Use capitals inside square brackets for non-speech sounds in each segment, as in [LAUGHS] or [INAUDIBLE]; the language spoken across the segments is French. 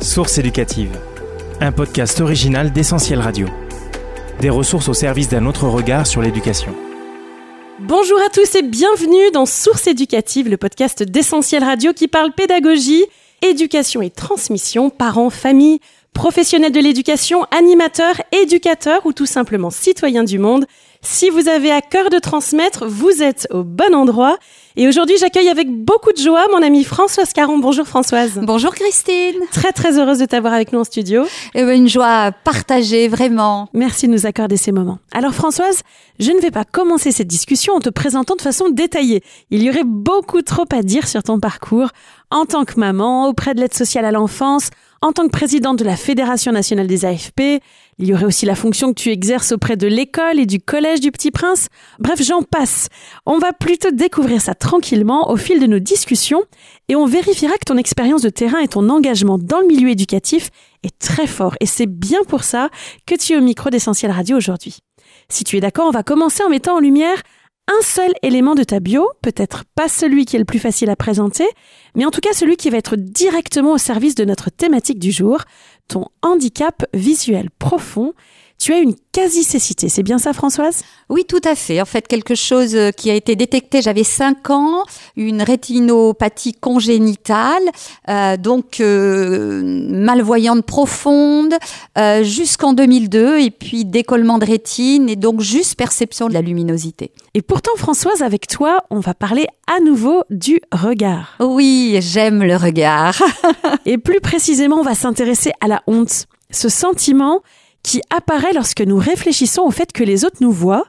Source éducative, un podcast original d'Essentiel Radio. Des ressources au service d'un autre regard sur l'éducation. Bonjour à tous et bienvenue dans Source éducative, le podcast d'Essentiel Radio qui parle pédagogie, éducation et transmission, parents, familles, professionnels de l'éducation, animateurs, éducateurs ou tout simplement citoyens du monde. Si vous avez à cœur de transmettre, vous êtes au bon endroit. Et aujourd'hui, j'accueille avec beaucoup de joie mon amie Françoise Caron. Bonjour Françoise. Bonjour Christine. Très très heureuse de t'avoir avec nous en studio. Eh ben, une joie partagée, vraiment. Merci de nous accorder ces moments. Alors Françoise, je ne vais pas commencer cette discussion en te présentant de façon détaillée. Il y aurait beaucoup trop à dire sur ton parcours en tant que maman, auprès de l'aide sociale à l'enfance, en tant que présidente de la Fédération nationale des AFP, il y aurait aussi la fonction que tu exerces auprès de l'école et du collège du Petit Prince. Bref, j'en passe. On va plutôt découvrir ça tranquillement au fil de nos discussions et on vérifiera que ton expérience de terrain et ton engagement dans le milieu éducatif est très fort. Et c'est bien pour ça que tu es au micro d'Essentiel Radio aujourd'hui. Si tu es d'accord, on va commencer en mettant en lumière un seul élément de ta bio, peut-être pas celui qui est le plus facile à présenter, mais en tout cas celui qui va être directement au service de notre thématique du jour, ton handicap visuel profond tu as une quasi-cécité, c'est bien ça Françoise? Oui, tout à fait. En fait, quelque chose euh, qui a été détecté, j'avais 5 ans, une rétinopathie congénitale, euh, donc euh, malvoyante profonde, jusqu'en 2002, et puis décollement de rétine, et donc juste perception de la luminosité. Et pourtant, Françoise, avec toi, on va parler à nouveau du regard. Oui, j'aime le regard. [LAUGHS] et plus précisément, on va s'intéresser à la honte. Ce sentiment qui apparaît lorsque nous réfléchissons au fait que les autres nous voient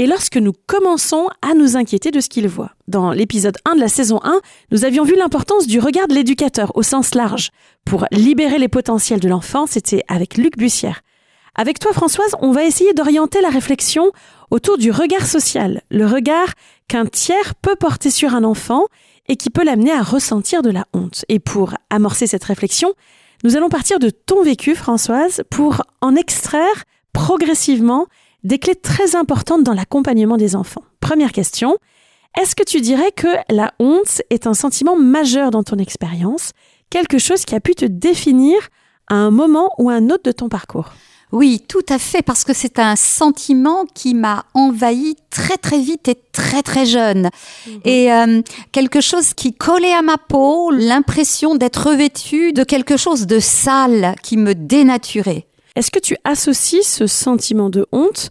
et lorsque nous commençons à nous inquiéter de ce qu'ils voient. Dans l'épisode 1 de la saison 1, nous avions vu l'importance du regard de l'éducateur au sens large. Pour libérer les potentiels de l'enfant, c'était avec Luc Bussière. Avec toi, Françoise, on va essayer d'orienter la réflexion autour du regard social, le regard qu'un tiers peut porter sur un enfant et qui peut l'amener à ressentir de la honte. Et pour amorcer cette réflexion, nous allons partir de ton vécu, Françoise, pour en extraire progressivement des clés très importantes dans l'accompagnement des enfants. Première question, est-ce que tu dirais que la honte est un sentiment majeur dans ton expérience, quelque chose qui a pu te définir à un moment ou à un autre de ton parcours? Oui, tout à fait, parce que c'est un sentiment qui m'a envahi très très vite et très très jeune. Mhm. Et euh, quelque chose qui collait à ma peau, l'impression d'être revêtue de quelque chose de sale qui me dénaturait. Est-ce que tu associes ce sentiment de honte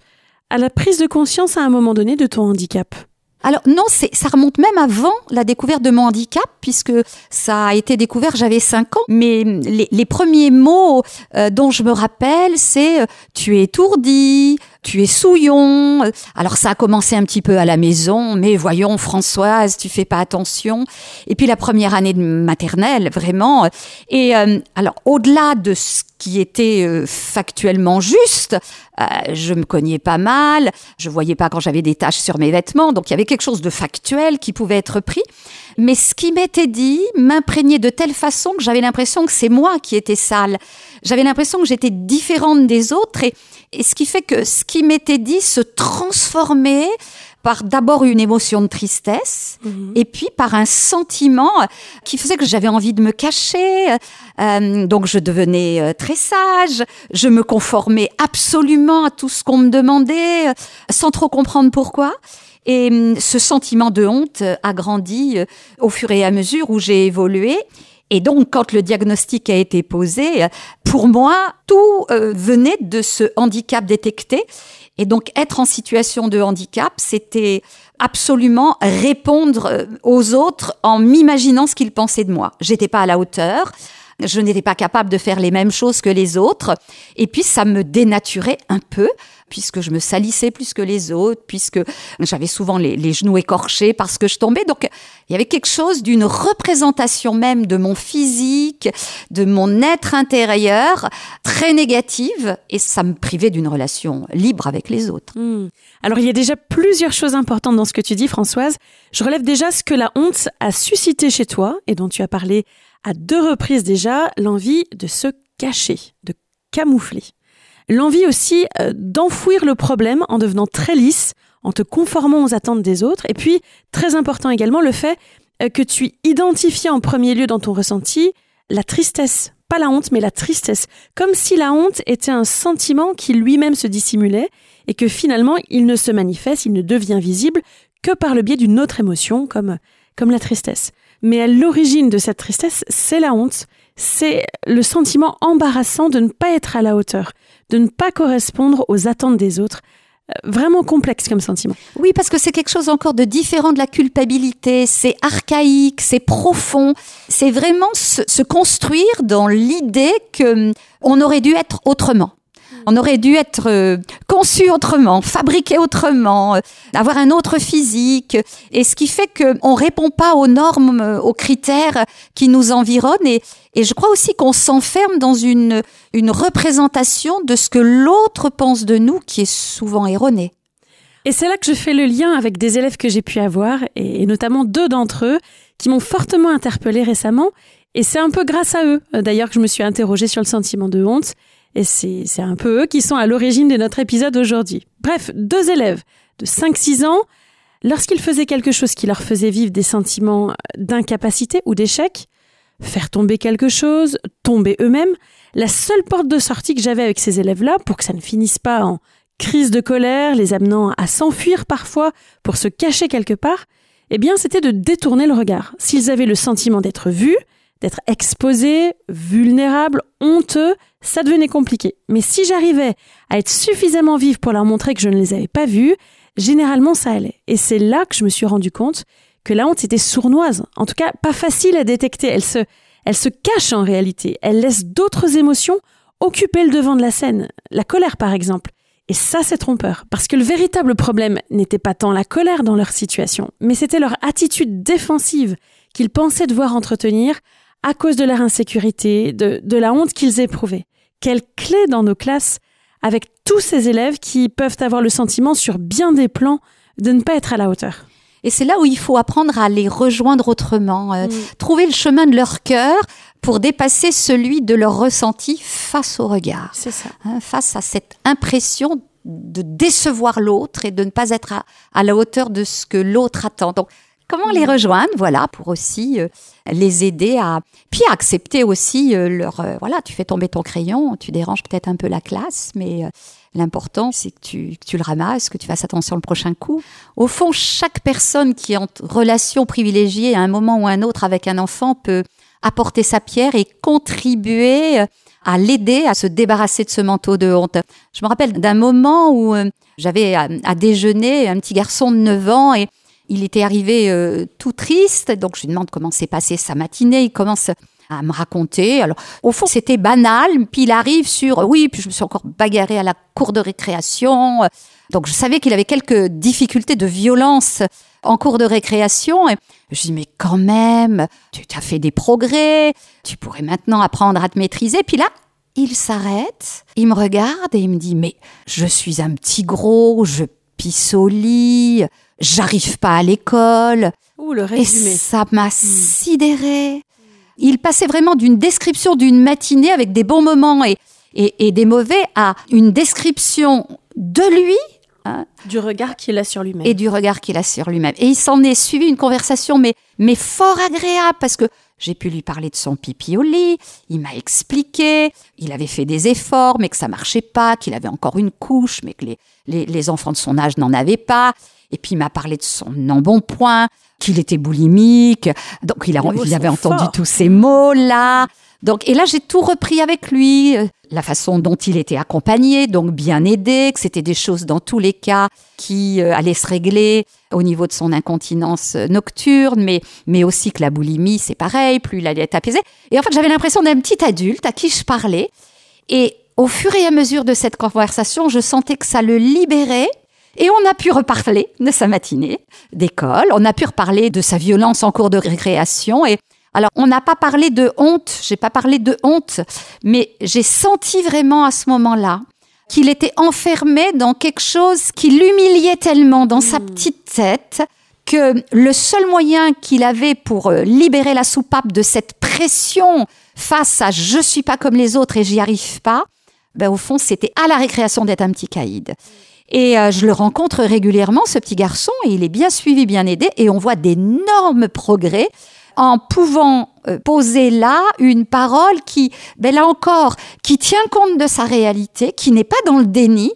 à la prise de conscience à un moment donné de ton handicap? Alors non, ça remonte même avant la découverte de mon handicap, puisque ça a été découvert, j'avais 5 ans. Mais les, premiers mots euh, dont je me rappelle, c'est euh, tu es étourdi, tu es souillon. Alors ça a commencé un petit peu à la maison, mais voyons Françoise, tu fais pas attention. Et puis la première année de maternelle, vraiment. Et euh, alors au-delà de ce qui était euh, factuellement juste, euh, je me cognais pas mal, je voyais pas quand j'avais des taches sur mes vêtements, donc il y avait quelque chose de factuel qui pouvait être pris. Mais ce qui m'était dit m'imprégnait de telle façon que j'avais l'impression que c'est moi qui étais sale. J'avais l'impression que j'étais différente des autres et et ce qui fait que ce qui m'était dit se transformait par d'abord une émotion de tristesse mhm. et puis par un sentiment qui faisait que j'avais envie de me cacher. Euh, donc je devenais euh, très sage, je me conformais absolument à tout ce qu'on me demandait euh, sans trop comprendre pourquoi. Et hum, ce sentiment de honte a grandi au fur et à mesure où j'ai évolué. Et donc, quand le diagnostic a été posé, pour moi, tout euh, venait de ce handicap détecté. Et donc, être en situation de handicap, c'était absolument répondre euh, aux autres en m'imaginant ce qu'ils pensaient de moi. J'étais pas à la hauteur. Je n'étais pas capable de faire les mêmes choses que les autres. Et puis, ça me dénaturait un peu puisque je me salissais plus que les autres, puisque j'avais souvent les, genoux écorchés parce que je tombais. Donc, il y avait quelque chose d'une représentation même de mon physique, de mon être intérieur, très négative, et ça me privait d'une relation libre avec les autres. Hmm. Alors, il y a déjà plusieurs choses importantes dans ce que tu dis, Françoise. Je relève déjà ce que la honte a suscité chez toi, et dont tu as parlé à deux reprises déjà, l'envie de se cacher, de camoufler. L'envie aussi euh, d'enfouir le problème en devenant très lisse, en te conformant aux attentes des autres. Et puis, très important également, le fait euh, que tu identifies en premier lieu dans ton ressenti la tristesse pas la honte, mais la tristesse. Comme si la honte était un sentiment qui lui-même se dissimulait et que finalement il ne se manifeste, il ne devient visible que par le biais d'une autre émotion comme, comme la tristesse. Mais à l'origine de cette tristesse, c'est la honte, c'est le sentiment embarrassant de ne pas être à la hauteur, de ne pas correspondre aux attentes des autres, vraiment complexe comme sentiment. Oui, parce que c'est quelque chose encore de différent de la culpabilité. C'est archaïque, c'est profond. C'est vraiment se, se, construire dans l'idée que hum, on aurait dû être autrement. On aurait dû être euh, conçu autrement, fabriqué autrement, euh, avoir un autre physique. Et ce qui fait qu'on répond pas aux normes, euh, aux critères qui nous environnent. Et, et je crois aussi qu'on s'enferme dans une, une représentation de ce que l'autre pense de nous qui est souvent erronée. Et c'est là que je fais le lien avec des élèves que j'ai pu avoir, et notamment deux d'entre eux, qui m'ont fortement interpellée récemment. Et c'est un peu grâce à eux, d'ailleurs, que je me suis interrogée sur le sentiment de honte. Et c'est un peu eux qui sont à l'origine de notre épisode aujourd'hui. Bref, deux élèves de 5-6 ans, lorsqu'ils faisaient quelque chose qui leur faisait vivre des sentiments d'incapacité ou d'échec, faire tomber quelque chose, tomber eux-mêmes, la seule porte de sortie que j'avais avec ces élèves-là, pour que ça ne finisse pas en crise de colère, les amenant à s'enfuir parfois pour se cacher quelque part, eh bien c'était de détourner le regard. S'ils avaient le sentiment d'être vus, d'être exposés, vulnérables, honteux, ça devenait compliqué. Mais si j'arrivais à être suffisamment vive pour leur montrer que je ne les avais pas vus, généralement ça allait. Et c'est là que je me suis rendu compte que la honte était sournoise, en tout cas pas facile à détecter. Elle se, elle se cache en réalité. Elle laisse d'autres émotions occuper le devant de la scène. La colère par exemple. Et ça, c'est trompeur, parce que le véritable problème n'était pas tant la colère dans leur situation, mais c'était leur attitude défensive qu'ils pensaient devoir entretenir à cause de leur insécurité, de, de la honte qu'ils éprouvaient. Quelle clé dans nos classes avec tous ces élèves qui peuvent avoir le sentiment sur bien des plans de ne pas être à la hauteur. Et c'est là où il faut apprendre à les rejoindre autrement, euh, mm. trouver le chemin de leur cœur pour dépasser celui de leur ressenti face au regard. C'est ça. Hein, face à cette impression de décevoir l'autre et de ne pas être à, à la hauteur de ce que l'autre attend. Donc, comment les rejoindre Voilà, pour aussi euh, les aider à puis à accepter aussi euh, leur euh, voilà, tu fais tomber ton crayon, tu déranges peut-être un peu la classe, mais L'important, c'est que tu, que tu, le ramasses, que tu fasses attention le prochain coup. Au fond, chaque personne qui est en relation privilégiée à un moment ou un autre avec un enfant peut apporter sa pierre et contribuer à l'aider à se débarrasser de ce manteau de honte. Je me rappelle d'un moment où j'avais à, à, déjeuner un petit garçon de 9 ans et il était arrivé euh, tout triste, donc je lui demande comment s'est passée sa matinée. Il commence à me raconter. Alors, au fond, c'était banal. Puis il arrive sur, oui, puis je me suis encore bagarrée à la cour de récréation. Donc je savais qu'il avait quelques difficultés de violence en cours de récréation. Et je dis, mais quand même, tu as fait des progrès. Tu pourrais maintenant apprendre à te maîtriser. Puis là, il s'arrête, il me regarde et il me dit, mais je suis un petit gros, je pisse au lit, j'arrive pas à l'école. le résumé. Et ça m'a hmm. sidéré. Il passait vraiment d'une description d'une matinée avec des bons moments et, et, des mauvais à une description de lui. Hein, du regard qu'il a sur lui-même. Et du regard qu'il a sur lui-même. Et il s'en est suivi une conversation, mais, mais fort agréable, parce que j'ai pu lui parler de son pipi au lit, il m'a expliqué, il avait fait des efforts, mais que ça marchait pas, qu'il avait encore une couche, mais que les, les, les enfants de son âge n'en avaient pas. Et puis il m'a parlé de son embonpoint, qu'il était boulimique. Donc il, a, il avait entendu tous ces mots-là. Donc, et là, j'ai tout repris avec lui, la façon dont il était accompagné, donc bien aidé, que c'était des choses dans tous les cas qui euh, allaient se régler au niveau de son incontinence nocturne, mais, mais aussi que la boulimie, c'est pareil, plus il allait être apaisé. Et en fait, j'avais l'impression d'un petit adulte à qui je parlais. Et au fur et à mesure de cette conversation, je sentais que ça le libérait et on a pu reparler de sa matinée d'école, on a pu reparler de sa violence en cours de récréation et alors, on n'a pas parlé de honte, j'ai pas parlé de honte, mais j'ai senti vraiment à ce moment-là qu'il était enfermé dans quelque chose qui l'humiliait tellement dans sa hmm. petite tête que le seul moyen qu'il avait pour euh, libérer la soupape de cette pression face à je suis pas comme les autres et j'y arrive pas, ben au fond, c'était à la récréation d'être un petit caïd. Et euh, je le rencontre régulièrement, ce petit garçon, et il est bien suivi, bien aidé, et on voit d'énormes progrès en pouvant euh, poser là une parole qui, ben là encore, qui tient compte de sa réalité, qui n'est pas dans le déni,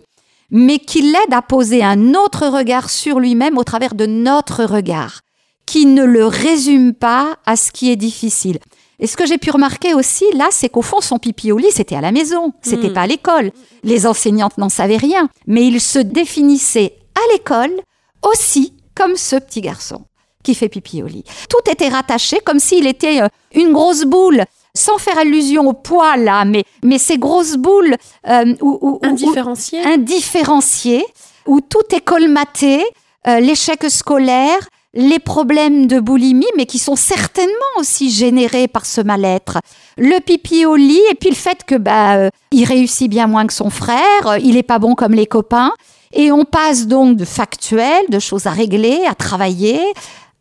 mais qui l'aide à poser un autre regard sur lui-même au travers de notre regard, qui ne le résume pas à ce qui est difficile. Et ce que j'ai pu remarquer aussi, là, c'est qu'au fond, son pipi au lit, c'était à la maison, c'était Mm. pas à l'école. Les enseignantes n'en savaient rien, mais il se définissait à l'école aussi comme ce petit garçon qui fait pipi au lit. Tout était rattaché comme s'il était euh, une grosse boule, sans faire allusion au poids là, mais, mais ces grosses boules euh, où- où- où- Indifférencié. indifférencié, où tout est colmaté, euh, l'échec scolaire, les problèmes de boulimie, mais qui sont certainement aussi générés par ce mal-être. Le pipi au lit, et puis le fait que bah, euh, il réussit bien moins que son frère, euh, il est pas bon comme les copains, et on passe donc de factuel, de choses à régler, à travailler,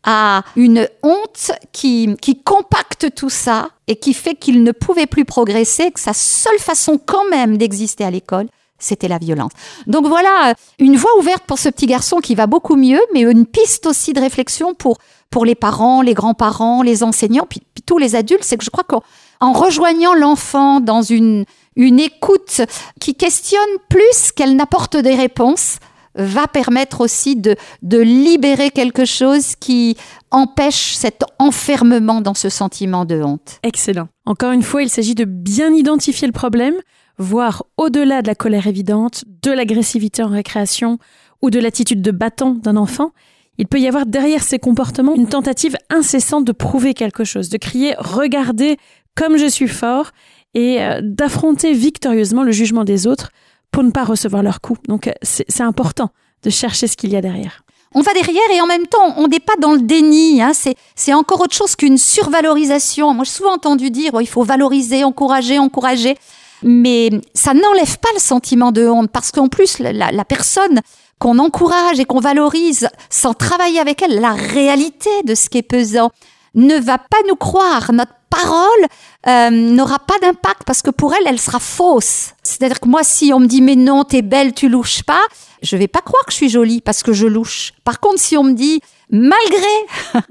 à une honte qui, qui compacte tout ça et qui fait qu'il ne pouvait plus progresser, que sa seule façon quand même d'exister à l'école, c'était la violence. Donc voilà, une voie ouverte pour ce petit garçon qui va beaucoup mieux, mais une piste aussi de réflexion pour, pour les parents, les grands-parents, les enseignants, puis, puis tous les adultes. C'est que je crois qu'en en rejoignant l'enfant dans une, une écoute qui questionne plus qu'elle n'apporte des réponses, va permettre aussi de, de libérer quelque chose qui empêche cet enfermement dans ce sentiment de honte. Excellent. Encore une fois, il s'agit de bien identifier le problème, voir au-delà de la colère évidente, de l'agressivité en récréation ou de l'attitude de bâton d'un enfant. Il peut y avoir derrière ces comportements une tentative incessante de prouver quelque chose, de crier ⁇ Regardez comme je suis fort !⁇ et euh, d'affronter victorieusement le jugement des autres pour ne pas recevoir leur coup. Donc euh, c'est important de chercher ce qu'il y a derrière. On va derrière et en même temps, on n'est pas dans le déni. Hein. C'est, encore autre chose qu'une survalorisation. Moi, j'ai souvent entendu dire bon, il faut valoriser, encourager, encourager. Mais ça n'enlève pas le sentiment de honte parce qu'en plus, la, personne qu'on encourage et qu'on valorise sans travailler avec elle, la réalité de ce qui est pesant, ne va pas nous croire. Notre parole euh, n'aura pas d'impact parce que pour elle, elle sera fausse. C'est-à-dire que moi, si on me dit mais non, t'es belle, tu louches pas, je vais pas croire que je suis jolie parce que je louche. Par contre, si on me dit malgré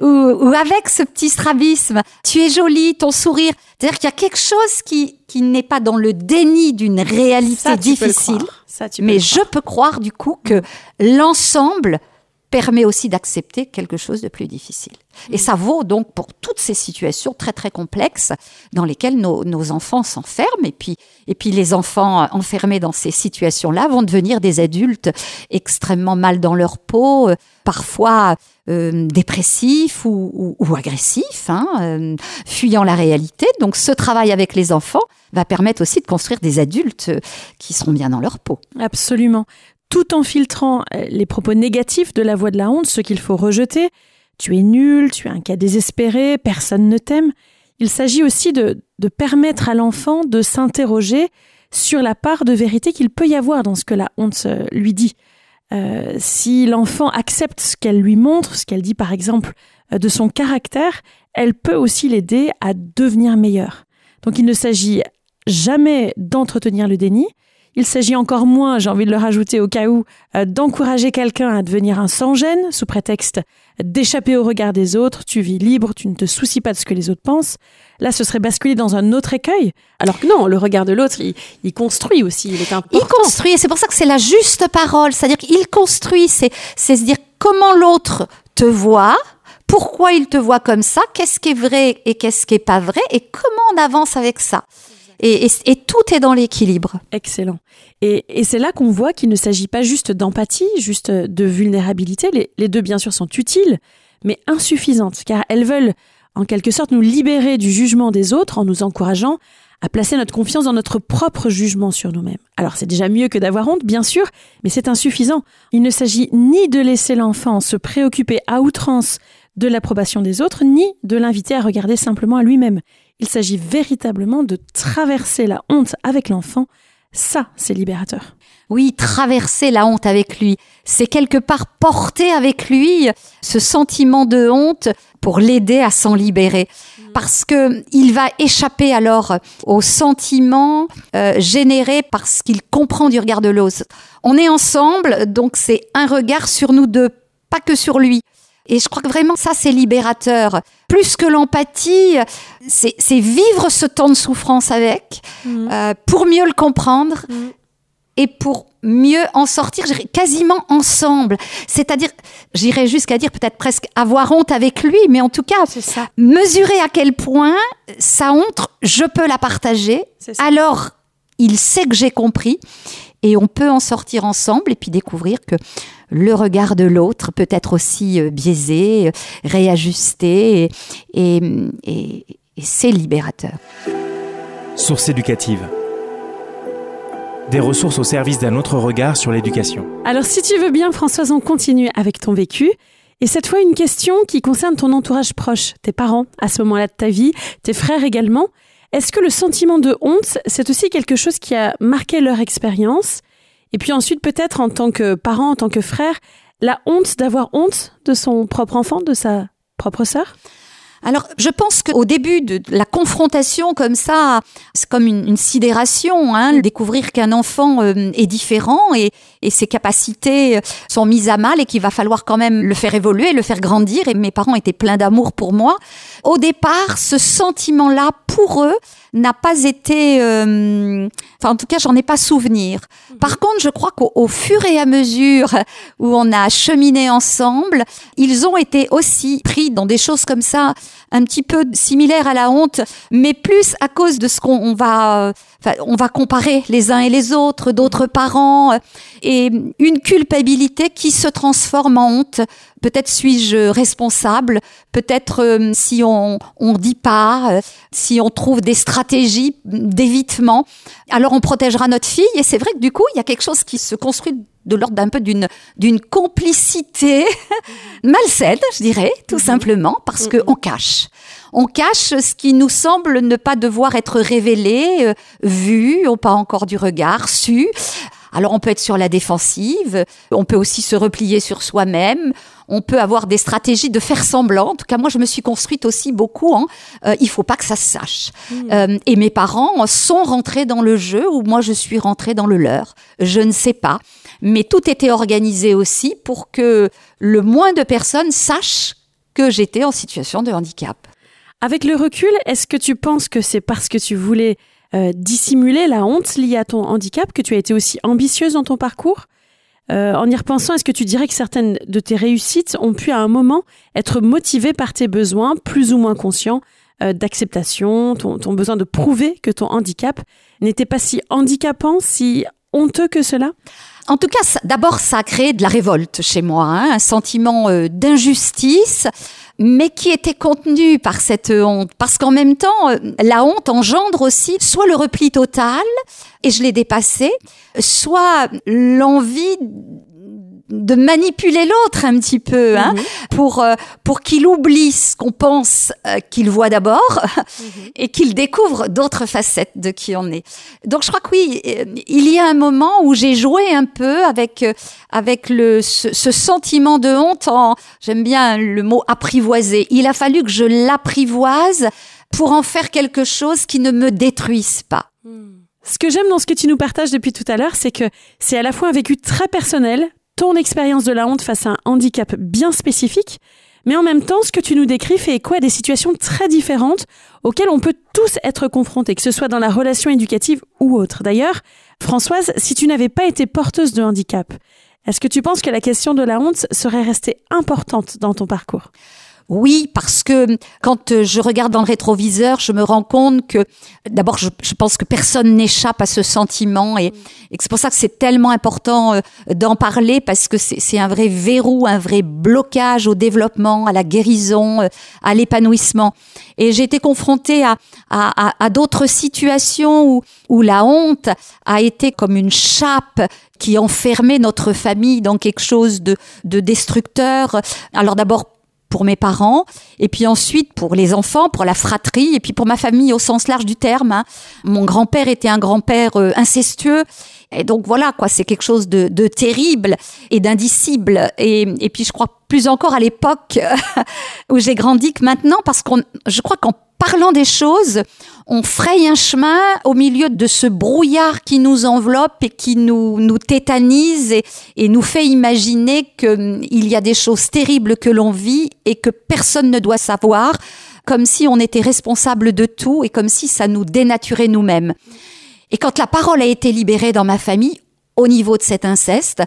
[LAUGHS] ou, ou avec ce petit strabisme, tu es jolie, ton sourire, c'est-à-dire qu'il y a quelque chose qui qui n'est pas dans le déni d'une réalité Ça, difficile. Ça, tu peux Mais je peux croire du coup que l'ensemble permet aussi d'accepter quelque chose de plus difficile. Et ça vaut donc pour toutes ces situations très très complexes dans lesquelles nos, nos enfants s'enferment et puis et puis les enfants enfermés dans ces situations-là vont devenir des adultes extrêmement mal dans leur peau, euh, parfois euh, dépressifs ou, ou- ou agressifs, hein, euh, fuyant la réalité. Donc ce travail avec les enfants va permettre aussi de construire des adultes qui seront bien dans leur peau. Absolument. Tout en filtrant euh, les propos négatifs de la voix de la honte, ce qu'il faut rejeter. Tu es nul, tu es un cas désespéré, personne ne t'aime. Il s'agit aussi de, permettre à l'enfant de s'interroger sur la part de vérité qu'il peut y avoir dans ce que la honte euh, lui dit. Euh, si l'enfant accepte ce qu'elle lui montre, ce qu'elle dit par exemple de son caractère, elle peut aussi l'aider à devenir meilleur. Donc il ne s'agit jamais d'entretenir le déni, il s'agit encore moins, j'ai envie de le rajouter au cas où, euh, d'encourager quelqu'un à devenir un sans-gêne sous prétexte d'échapper au regard des autres, tu vis libre, tu ne te soucies pas de ce que les autres pensent. Là, ce serait basculer dans un autre écueil. Alors que non, le regard de l'autre, il, il construit aussi, il est important. Il construit, et c'est pour ça que c'est la juste parole. C'est-à-dire qu'il construit, c'est, c'est se dire comment l'autre te voit, pourquoi il te voit comme ça, qu'est-ce qui est vrai et qu'est-ce qui est pas vrai, et comment on avance avec ça. Et, tout est dans l'équilibre. Excellent. Et, c'est là qu'on voit qu'il ne s'agit pas juste d'empathie, juste de vulnérabilité. Les deux, bien sûr, sont utiles, mais insuffisantes, car elles veulent, en quelque sorte, nous libérer du jugement des autres en nous encourageant à placer notre confiance dans notre propre jugement sur nous-mêmes. Alors c'est déjà mieux que d'avoir honte, bien sûr, mais c'est insuffisant. Il ne s'agit ni de laisser l'enfant se préoccuper à outrance de l'approbation des autres, ni de l'inviter à regarder simplement à lui-même. Il s'agit véritablement de traverser la honte avec l'enfant. Ça, c'est libérateur. Oui, traverser la honte avec lui, c'est quelque part porter avec lui ce sentiment de honte pour l'aider à s'en libérer. Parce que il va échapper alors au sentiment euh, généré par ce qu'il comprend du regard de l'autre. On est ensemble, donc c'est un regard sur nous deux, pas que sur lui. Et je crois que vraiment ça, c'est libérateur. Plus que l'empathie, c'est vivre ce temps de souffrance avec, mmh. euh, pour mieux le comprendre. Mmh. Et pour mieux en sortir, quasiment ensemble. C'est-à-dire, j'irais jusqu'à dire peut-être presque avoir honte avec lui, mais en tout cas, ça. mesurer à quel point sa honte, je peux la partager. Alors, il sait que j'ai compris et on peut en sortir ensemble et puis découvrir que le regard de l'autre peut être aussi euh, biaisé, euh, réajusté et, et c'est libérateur. Source éducative des ressources au service d'un autre regard sur l'éducation. Alors si tu veux bien Françoise, on continue avec ton vécu. Et cette fois, une question qui concerne ton entourage proche, tes parents à ce moment-là de ta vie, tes frères également. Est-ce que le sentiment de honte, c'est aussi quelque chose qui a marqué leur expérience? Et puis ensuite, peut-être en tant que parent, en tant que frère, la honte d'avoir honte de son propre enfant, de sa propre sœur? Alors, je pense qu'au début de la confrontation comme ça, c'est comme une, sidération, hein, découvrir qu'un enfant euh, est différent et, et, ses capacités sont mises à mal et qu'il va falloir quand même le faire évoluer, le faire grandir. Et mes parents étaient pleins d'amour pour moi. Au départ, ce sentiment-là, pour eux, n'a pas été, euh, enfin en tout cas, j'en ai pas souvenir. Mhm. Par contre, je crois qu'au fur et à mesure où on a cheminé ensemble, ils ont été aussi pris dans des choses comme ça, un petit peu similaires à la honte, mais plus à cause de ce qu'on va, on va comparer les uns et les autres, d'autres parents, et une culpabilité qui se transforme en honte Peut-être suis-je responsable, peut-être euh, si on on dit pas, euh, si on trouve des stratégies d'évitement, alors on protégera notre fille. Et c'est vrai que du coup, il y a quelque chose qui se construit de l'ordre d'un peu d'une d'une complicité [LAUGHS] malsaine, je dirais, tout mhm. simplement, parce que on cache. On cache ce qui nous semble ne pas devoir être révélé, euh, vu, ou pas encore du regard, su. Alors on peut être sur la défensive, on peut aussi se replier sur soi-même, on peut avoir des stratégies de faire semblant. En tout cas, moi, je me suis construite aussi beaucoup. Hein. Euh, il faut pas que ça se sache. Hmm. Euh, et mes parents sont rentrés dans le jeu ou moi, je suis rentrée dans le leur. Je ne sais pas. Mais tout était organisé aussi pour que le moins de personnes sachent que j'étais en situation de handicap. Avec le recul, est-ce que tu penses que c'est parce que tu voulais euh, dissimuler la honte liée à ton handicap que tu as été aussi ambitieuse dans ton parcours? Euh, en y repensant, est-ce que tu dirais que certaines de tes réussites ont pu à un moment être motivées par tes besoins plus ou moins conscients euh, d'acceptation, ton, besoin de prouver que ton handicap n'était pas si handicapant, si honteux que cela? En tout cas, d'abord, ça a créé de la révolte chez moi, hein, un sentiment euh, d'injustice, mais qui était contenu par cette honte. Parce qu'en même temps, la honte engendre aussi soit le repli total, et je l'ai dépassé, soit l'envie de manipuler l'autre un petit peu, hein, mhm. pour euh, pour qu'il oublie ce qu'on pense euh, qu'il voit d'abord [LAUGHS] mhm. et qu'il découvre d'autres facettes de qui on est. Donc je crois que oui, euh, il y a un moment où j'ai joué un peu avec avec le ce, ce sentiment de honte. En, j'aime bien le mot apprivoiser. Il a fallu que je l'apprivoise pour en faire quelque chose qui ne me détruise pas. Hmm. Ce que j'aime dans ce que tu nous partages depuis tout à l'heure, c'est que c'est à la fois un vécu très personnel, ton expérience de la honte face à un handicap bien spécifique, mais en même temps, ce que tu nous décris fait écho à des situations très différentes auxquelles on peut tous être confrontés, que ce soit dans la relation éducative ou autre. D'ailleurs, Françoise, si tu n'avais pas été porteuse de handicap, est-ce que tu penses que la question de la honte serait restée importante dans ton parcours? Oui, parce que quand euh, je regarde dans le rétroviseur, je me rends compte que d'abord, je, pense que personne n'échappe à ce sentiment et, et c'est pour ça que c'est tellement important euh, d'en parler parce que c'est un vrai verrou, un vrai blocage au développement, à la guérison, euh, à l'épanouissement. Et j'ai été confrontée à, d'autres situations où, où la honte a été comme une chape qui enfermait notre famille dans quelque chose de, de destructeur. Alors d'abord pour mes parents, et puis ensuite pour les enfants, pour la fratrie, et puis pour ma famille au sens large du terme. Hein. Mon grand-père était un grand-père euh, incestueux, et donc voilà, quoi, c'est quelque chose de, terrible et d'indicible. Et, et puis je crois plus encore à l'époque [LAUGHS] où j'ai grandi que maintenant, parce qu'on, je crois qu'en parlant des choses, on fraye un chemin au milieu de ce brouillard qui nous enveloppe et qui nous, tétanise et, et nous fait imaginer qu'il y a des choses terribles que l'on vit et que personne ne doit savoir, comme si on était responsable de tout et comme si ça nous dénaturait nous-mêmes. Et quand la parole a été libérée dans ma famille, au niveau de cet inceste,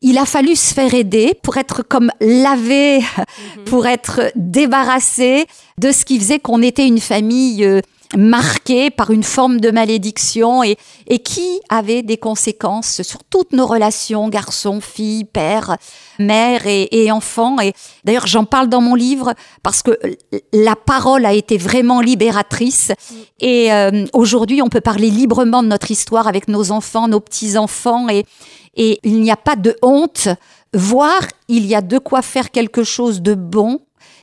il a fallu se faire aider pour être comme lavé, [LAUGHS] pour être débarrassé de ce qui faisait qu'on était une famille euh, marquée par une forme de malédiction et, et qui avait des conséquences sur toutes nos relations, garçons, filles, père, mère et, et enfants. Et d'ailleurs, j'en parle dans mon livre parce que la parole a été vraiment libératrice. Et euh, aujourd'hui, on peut parler librement de notre histoire avec nos enfants, nos petits-enfants et, et il n'y a pas de honte, voire il y a de quoi faire quelque chose de bon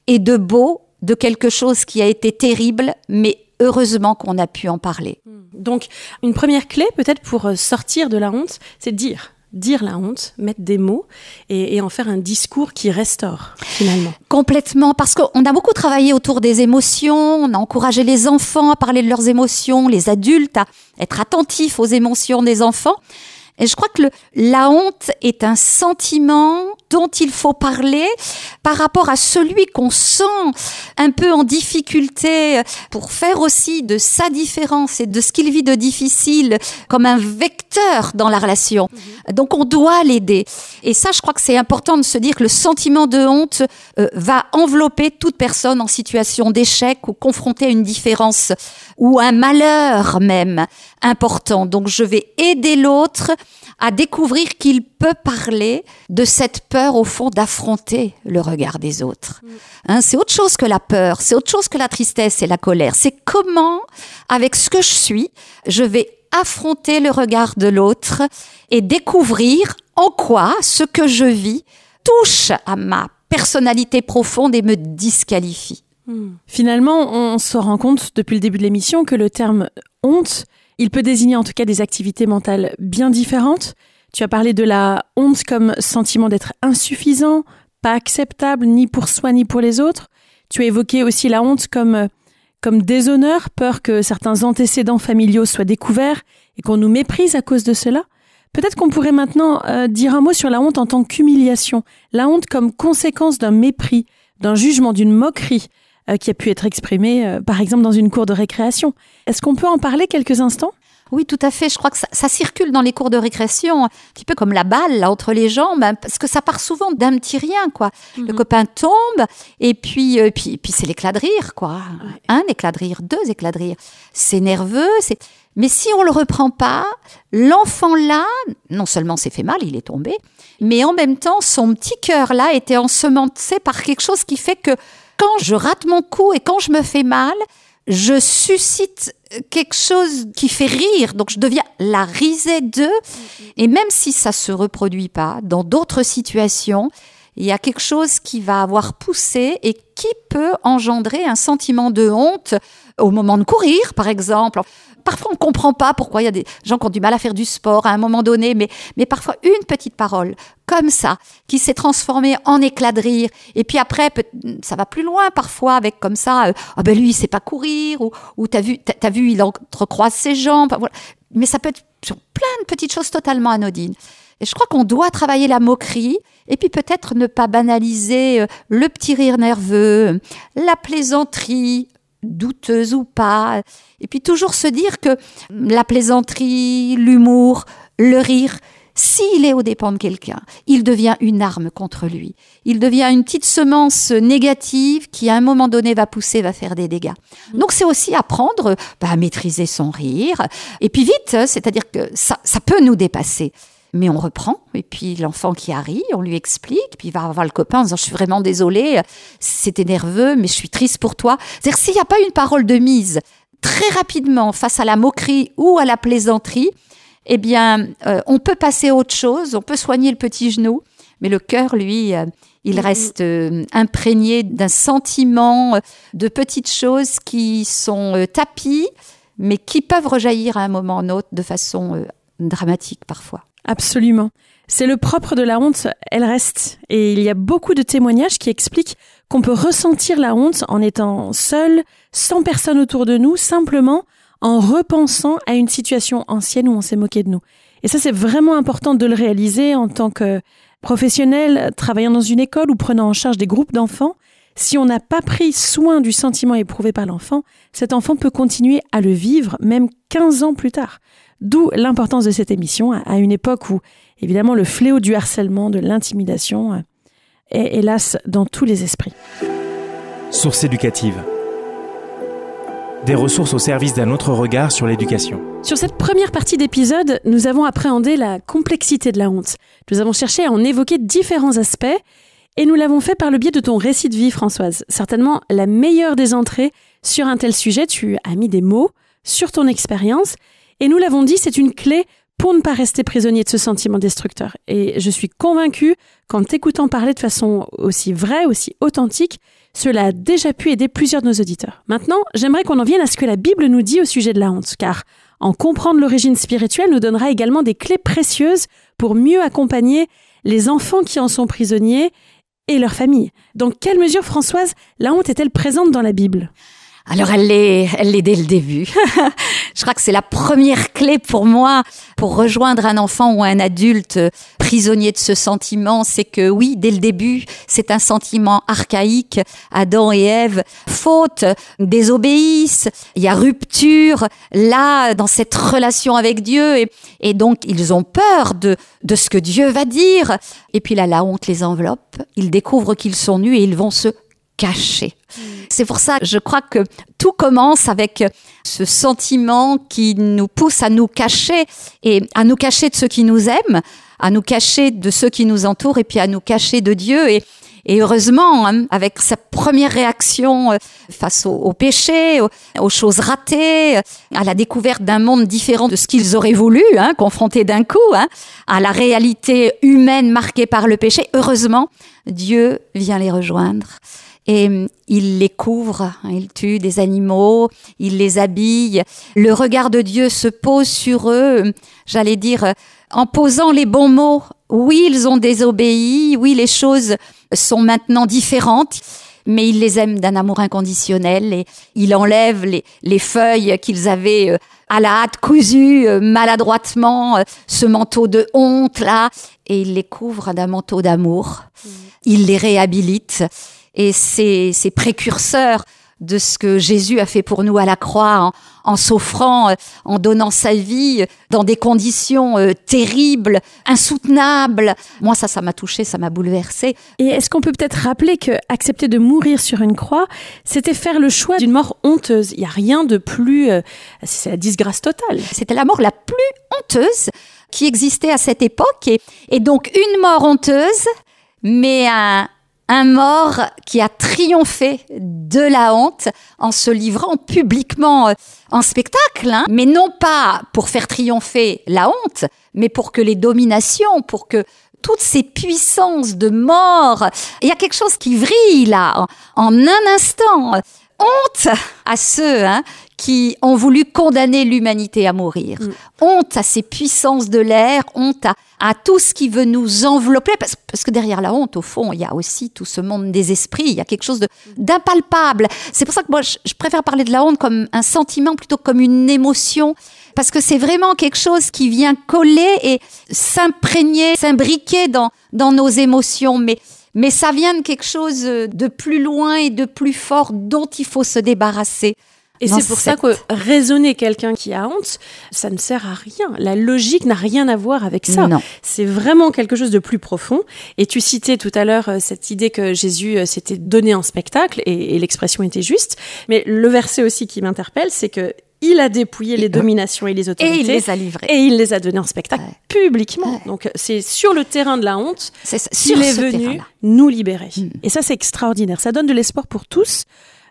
et de beau, de quelque chose qui a été terrible, mais heureusement qu'on a pu en parler. Donc, une première clé peut-être pour euh, sortir de la honte, c'est de dire. Dire la honte, mettre des mots et, et en faire un discours qui restaure finalement. Complètement, parce qu'on a beaucoup travaillé autour des émotions, on a encouragé les enfants à parler de leurs émotions, les adultes à être attentifs aux émotions des enfants. Et je crois que le, la honte est un sentiment dont il faut parler par rapport à celui qu'on sent un peu en difficulté pour faire aussi de sa différence et de ce qu'il vit de difficile comme un vecteur dans la relation. Donc on doit l'aider. Et ça, je crois que c'est important de se dire que le sentiment de honte euh, va envelopper toute personne en situation d'échec ou confrontée à une différence ou un malheur même important. Donc je vais aider l'autre à découvrir qu'il peut parler de cette peur au fond d'affronter le regard des autres. Hein, c'est autre chose que la peur, c'est autre chose que la tristesse et la colère. C'est comment, avec ce que je suis, je vais affronter le regard de l'autre et découvrir en quoi ce que je vis touche à ma personnalité profonde et me disqualifie. Finalement, on se rend compte depuis le début de l'émission que le terme honte, il peut désigner en tout cas des activités mentales bien différentes. Tu as parlé de la honte comme sentiment d'être insuffisant, pas acceptable ni pour soi ni pour les autres. Tu as évoqué aussi la honte comme comme déshonneur, peur que certains antécédents familiaux soient découverts et qu'on nous méprise à cause de cela. Peut-être qu'on pourrait maintenant euh, dire un mot sur la honte en tant qu'humiliation, la honte comme conséquence d'un mépris, d'un jugement, d'une moquerie qui a pu être exprimée, euh, par exemple, dans une cour de récréation. Est-ce qu'on peut en parler quelques instants? Oui, tout à fait. Je crois que ça, ça, circule dans les cours de récréation, un petit peu comme la balle là, entre les jambes, hein, parce que ça part souvent d'un petit rien, quoi. Mm -hmm. Le copain tombe, et puis, euh, puis, puis c'est l'éclat de rire, quoi. Ouais. Un éclat de rire, deux éclats de rire. C'est nerveux, c'est. Mais si on le reprend pas, l'enfant là, non seulement s'est fait mal, il est tombé, mais en même temps, son petit cœur là était ensemencé par quelque chose qui fait que quand je rate mon coup et quand je me fais mal, je suscite quelque chose qui fait rire. Donc je deviens la risée d'eux. Et même si ça se reproduit pas, dans d'autres situations, il y a quelque chose qui va avoir poussé et qui peut engendrer un sentiment de honte au moment de courir, par exemple parfois on comprend pas pourquoi il y a des gens qui ont du mal à faire du sport à un moment donné, mais, mais parfois une petite parole comme ça, qui s'est transformée en éclat de rire, et puis après, ça va plus loin parfois avec comme ça, ah euh, ben lui il sait pas courir, ou, ou t'as vu, t'as vu il entrecroise ses jambes, voilà. mais ça peut être sur plein de petites choses totalement anodines. Et je crois qu'on doit travailler la moquerie et puis peut-être ne pas banaliser euh, le petit rire nerveux, la plaisanterie, douteuse ou pas. Et puis toujours se dire que la plaisanterie, l'humour, le rire, s'il est aux dépens de quelqu'un, il devient une arme contre lui. Il devient une petite semence négative qui, à un moment donné, va pousser, va faire des dégâts. Donc, c'est aussi apprendre bah, à maîtriser son rire. Et puis vite, c'est-à-dire que ça, ça peut nous dépasser mais on reprend. Et puis l'enfant qui arrive, on lui explique, puis il va voir le copain en disant Je suis vraiment désolée, c'était nerveux, mais je suis triste pour toi. C'est-à-dire, s'il n'y a pas une parole de mise très rapidement face à la moquerie ou à la plaisanterie, eh bien, euh, on peut passer à autre chose, on peut soigner le petit genou, mais le cœur, lui, euh, il reste euh, imprégné d'un sentiment de petites choses qui sont tapis, mais qui peuvent rejaillir à un moment ou un autre de façon dramatique parfois. Absolument. C'est le propre de la honte, elle reste. Et il y a beaucoup de témoignages qui expliquent qu'on peut ressentir la honte en étant seul, sans personne autour de nous, simplement en repensant à une situation ancienne où on s'est moqué de nous. Et ça, c'est vraiment important de le réaliser en tant que professionnel, travaillant dans une école ou prenant en charge des groupes d'enfants. Si on n'a pas pris soin du sentiment éprouvé par l'enfant, cet enfant peut continuer à le vivre même 15 ans plus tard. D'où l'importance de cette émission à une époque où, évidemment, le fléau du harcèlement, de l'intimidation est hélas dans tous les esprits. Source éducative. Des ressources au service d'un autre regard sur l'éducation. Sur cette première partie d'épisode, nous avons appréhendé la complexité de la honte. Nous avons cherché à en évoquer différents aspects et nous l'avons fait par le biais de ton récit de vie, Françoise. Certainement la meilleure des entrées sur un tel sujet. Tu as mis des mots sur ton expérience. Et nous l'avons dit, c'est une clé pour ne pas rester prisonnier de ce sentiment destructeur. Et je suis convaincue qu'en t'écoutant parler de façon aussi vraie, aussi authentique, cela a déjà pu aider plusieurs de nos auditeurs. Maintenant, j'aimerais qu'on en vienne à ce que la Bible nous dit au sujet de la honte, car en comprendre l'origine spirituelle nous donnera également des clés précieuses pour mieux accompagner les enfants qui en sont prisonniers et leurs familles. Dans quelle mesure, Françoise, la honte est-elle présente dans la Bible? Alors elle l'est, elle l'est dès le début. [LAUGHS] Je crois que c'est la première clé pour moi pour rejoindre un enfant ou un adulte prisonnier de ce sentiment, c'est que oui, dès le début, c'est un sentiment archaïque. Adam et Ève faute, désobéissent, il y a rupture là dans cette relation avec Dieu et, et donc ils ont peur de de ce que Dieu va dire. Et puis là, la honte les enveloppe. Ils découvrent qu'ils sont nus et ils vont se caché. C'est pour ça, je crois que tout commence avec ce sentiment qui nous pousse à nous cacher et à nous cacher de ceux qui nous aiment, à nous cacher de ceux qui nous entourent et puis à nous cacher de Dieu. Et, heureusement, hein, avec sa première réaction euh, face au, péché, aux, choses ratées, à la découverte d'un monde différent de ce qu'ils auraient voulu, hein, confrontés d'un coup, hein, à la réalité humaine marquée par le péché, heureusement, Dieu vient les rejoindre et hum, il les couvre, hein, il tue des animaux, il les habille. Le regard de Dieu se pose sur eux, hum, j'allais dire, euh, en posant les bons mots. Oui, ils ont désobéi, oui, les choses sont maintenant différentes, mais il les aime d'un amour inconditionnel et il enlève les, les feuilles qu'ils avaient euh, à la hâte cousues euh, maladroitement, ce manteau de honte là, et il les couvre d'un manteau d'amour. Mmh. Il les réhabilite et c'est précurseur de ce que Jésus a fait pour nous à la croix en, s'offrant, euh, en donnant sa vie dans des conditions euh, terribles, insoutenables. Moi, ça, ça m'a touché, ça m'a bouleversé. Et est-ce qu'on peut peut-être rappeler que accepter de mourir sur une croix, c'était faire le choix d'une mort honteuse. Il n'y a rien de plus, euh, c'est la disgrâce totale. C'était la mort la plus honteuse qui existait à cette époque et, et donc une mort honteuse, mais un, un mort qui a triomphé de la honte en se livrant publiquement euh, en spectacle, hein. mais non pas pour faire triompher la honte, mais pour que les dominations, pour que toutes ces puissances de mort, il y a quelque chose qui vrille là, en, un instant. Honte à ceux hein, qui ont voulu condamner l'humanité à mourir. Mm. Honte à ces puissances de l'air, honte à, tout ce qui veut nous envelopper, parce, que derrière la honte, au fond, il y a aussi tout ce monde des esprits, il y a quelque chose d'impalpable. C'est pour ça que moi, je, préfère parler de la honte comme un sentiment plutôt que comme une émotion, parce que c'est vraiment quelque chose qui vient coller et s'imprégner, s'imbriquer dans, dans nos émotions. Mais mais ça vient de quelque chose de plus loin et de plus fort dont il faut se débarrasser. Et c'est pour ça que raisonner quelqu'un qui a honte, ça ne sert à rien. La logique n'a rien à voir avec ça. C'est vraiment quelque chose de plus profond. Et tu citais tout à l'heure euh, cette idée que Jésus euh, s'était donné en spectacle, et, l'expression était juste. Mais le verset aussi qui m'interpelle, c'est que il a dépouillé les dominations et les autorités. Et il les a livrés. Et il les a donnés en spectacle publiquement. Donc c'est sur le terrain de la honte qu'il est, venu nous libérer. Mm. Et ça, c'est extraordinaire. Ça donne de l'espoir pour tous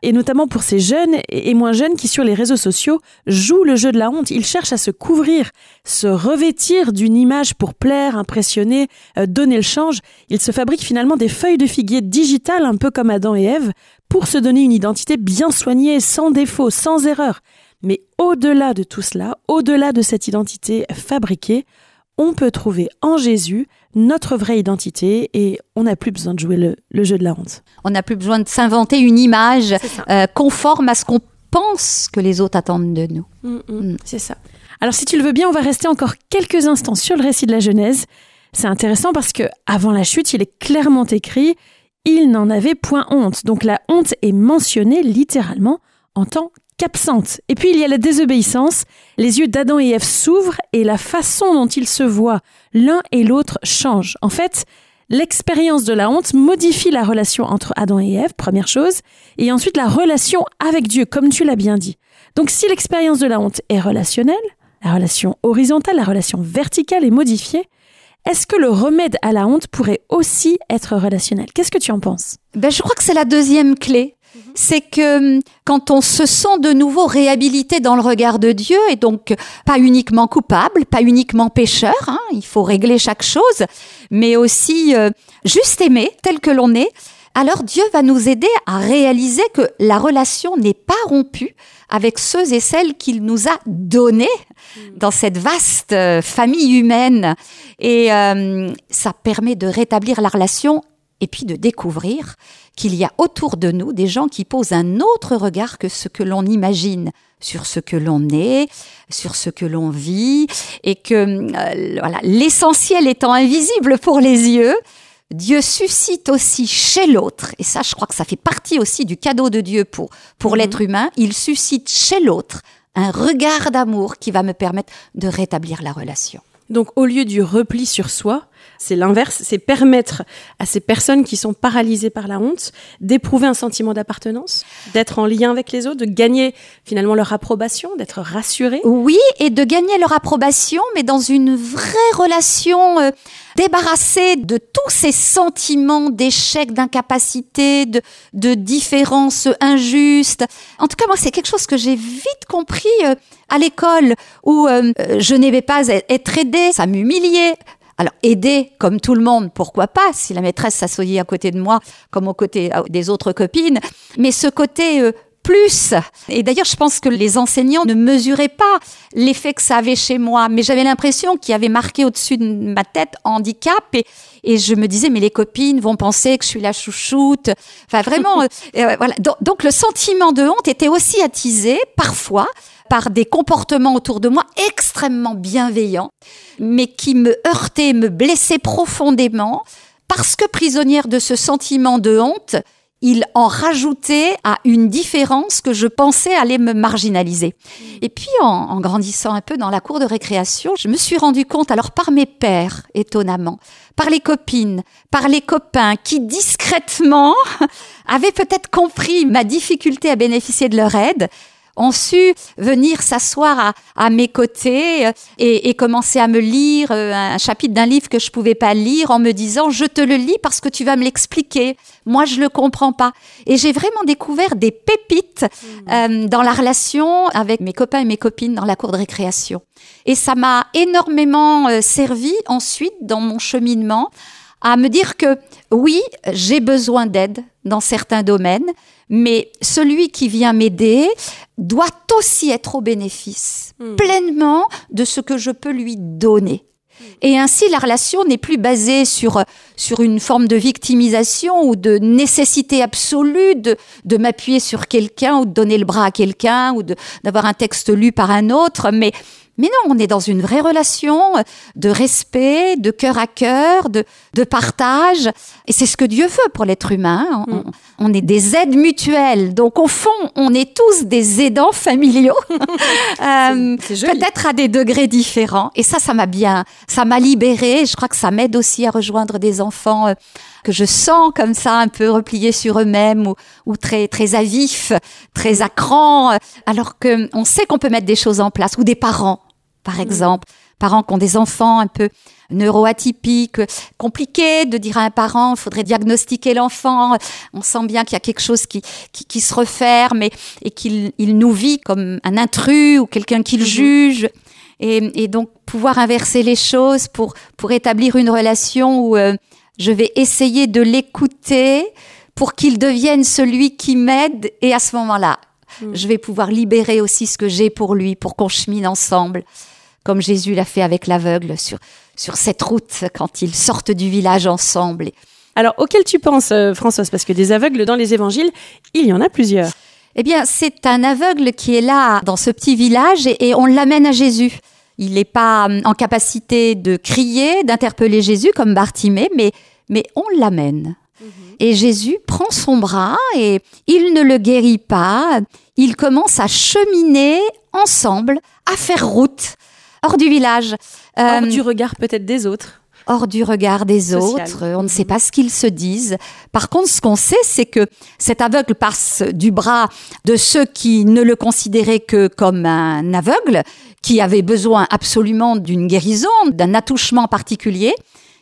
et notamment pour ces jeunes et moins jeunes qui sur les réseaux sociaux jouent le jeu de la honte. Ils cherchent à se couvrir, se revêtir d'une image pour plaire, impressionner, euh, donner le change. Ils se fabriquent finalement des feuilles de figuier digitales, un peu comme Adam et Ève, pour se donner une identité bien soignée, sans défaut, sans erreur. Au-delà de tout cela, au-delà de cette identité fabriquée, on peut trouver en Jésus notre vraie identité et on n'a plus besoin de jouer le, jeu de la honte. On n'a plus besoin de s'inventer une image euh, conforme à ce qu'on pense que les autres attendent de nous. Mm, mm, mm. C'est ça. Alors si tu le veux bien, on va rester encore quelques instants sur le récit de la Genèse. C'est intéressant parce que avant la chute, il est clairement écrit il n'en avait point honte. Donc la honte est mentionnée littéralement en tant qu'absente. Et puis il y a la désobéissance. Les yeux d'Adam et Ève s'ouvrent et la façon dont ils se voient l'un et l'autre change. En fait, l'expérience de la honte modifie la relation entre Adam et Ève, première chose, et ensuite la relation avec Dieu, comme tu l'as bien dit. Donc si l'expérience de la honte est relationnelle, la relation horizontale, la relation verticale est modifiée, est-ce que le remède à la honte pourrait aussi être relationnel? Qu'est-ce que tu en penses? Ben, Je crois que c'est la deuxième clé. Mhm. C'est que hum, quand on se sent de nouveau réhabilité dans le regard de Dieu, et donc pas uniquement coupable, pas uniquement pécheur, hein, il faut régler chaque chose, mais aussi euh, juste aimé tel que l'on est, alors Dieu va nous aider à réaliser que la relation n'est pas rompue avec ceux et celles qu'il nous a donnés mm. dans cette vaste euh, famille humaine. Et euh, ça permet de rétablir la relation et puis de découvrir qu'il y a autour de nous des gens qui posent un autre regard que ce que l'on imagine sur ce que l'on est, sur ce que l'on vit, et que euh, voilà, l'essentiel étant invisible pour les yeux, Dieu suscite aussi chez l'autre, et ça je crois que ça fait partie aussi du cadeau de Dieu pour, pour mhm. l'être humain, il suscite chez l'autre un regard d'amour qui va me permettre de rétablir la relation. Donc au lieu du repli sur soi, c'est l'inverse, c'est permettre à ces personnes qui sont paralysées par la honte d'éprouver un sentiment d'appartenance, d'être en lien avec les autres, de gagner finalement leur approbation, d'être rassurées. Oui, et de gagner leur approbation, mais dans une vraie relation euh, débarrassée de tous ces sentiments d'échec, d'incapacité, de, de différence injuste. En tout cas, moi, c'est quelque chose que j'ai vite compris euh, à l'école où euh, je n'aimais pas être aidée, ça m'humiliait. Alors, aider comme tout le monde, pourquoi pas, si la maîtresse s'assoyait à côté de moi, comme aux côtés des autres copines. Mais ce côté euh, plus. Et d'ailleurs, je pense que les enseignants ne mesuraient pas l'effet que ça avait chez moi, mais j'avais l'impression qu'il y avait marqué au-dessus de ma tête handicap et, et je me disais, mais les copines vont penser que je suis la chouchoute. Enfin, vraiment, [LAUGHS] euh, euh, voilà. donc, le sentiment de honte était aussi attisé, parfois, par des comportements autour de moi extrêmement bienveillants, mais qui me heurtaient, me blessaient profondément, parce que prisonnière de ce sentiment de honte, il en rajoutait à une différence que je pensais allait me marginaliser. Et puis, en, grandissant un peu dans la cour de récréation, je me suis rendu compte, alors par mes pères, étonnamment, par les copines, par les copains, qui discrètement [LAUGHS] avaient peut-être compris ma difficulté à bénéficier de leur aide, ont su venir s'asseoir à, mes côtés euh, et, commencer à me lire euh, un chapitre d'un livre que je pouvais pas lire en me disant je te le lis parce que tu vas me l'expliquer. Moi, je le comprends pas. Et j'ai vraiment découvert des pépites mmh. euh, dans la relation avec mes copains et mes copines dans la cour de récréation. Et ça m'a énormément servi ensuite dans mon cheminement à me dire que oui, j'ai besoin d'aide dans certains domaines, mais celui qui vient m'aider doit aussi être au bénéfice hmm. pleinement de ce que je peux lui donner. Et ainsi, la relation n'est plus basée sur, sur une forme de victimisation ou de nécessité absolue de, de m'appuyer sur quelqu'un ou de donner le bras à quelqu'un ou d'avoir un texte lu par un autre, mais mais non, on est dans une vraie relation de respect, de cœur à cœur, de, de partage. Et c'est ce que Dieu veut pour l'être humain. On, mm. on, est des aides mutuelles. Donc au fond, on est tous des aidants familiaux. [LAUGHS] euh, Peut-être à des degrés différents. Et ça, ça m'a bien, ça m'a libérée. Je crois que ça m'aide aussi à rejoindre des enfants. Euh, que je sens comme ça un peu repliés sur eux-mêmes ou, ou très très avifs, très à alors que on sait qu'on peut mettre des choses en place ou des parents par exemple, parents qui ont des enfants un peu neuroatypiques, compliqué de dire à un parent, il faudrait diagnostiquer l'enfant, on sent bien qu'il y a quelque chose qui, qui, se referme et, et qu'il il nous vit comme un intrus ou quelqu'un qu'il mhm. juge. Et, et, donc pouvoir inverser les choses pour, pour établir une relation où euh, je vais essayer de l'écouter pour qu'il devienne celui qui m'aide et à ce moment-là, Mm. Je vais pouvoir libérer aussi ce que j'ai pour lui, pour qu'on chemine ensemble, comme Jésus l'a fait avec l'aveugle sur, sur cette route quand ils sortent du village ensemble. Alors, auquel tu penses, euh, Françoise? Parce que des aveugles dans les évangiles, il y en a plusieurs. Eh bien, c'est un aveugle qui est là dans ce petit village et, on l'amène à Jésus. Il n'est pas hum, en capacité de crier, d'interpeller Jésus comme Bartimée, mais, mais on l'amène. Mhm. Et Jésus prend son bras et il ne le guérit pas. Ils commencent à cheminer ensemble, à faire route hors du village. Hors euh, du regard peut-être des autres hors du regard des autres. On ne sait mhm. pas ce qu'ils se disent. Par contre, ce qu'on sait, c'est que cet aveugle passe du bras de ceux qui ne le considéraient que comme un aveugle, qui avait besoin absolument d'une guérison, d'un attouchement particulier.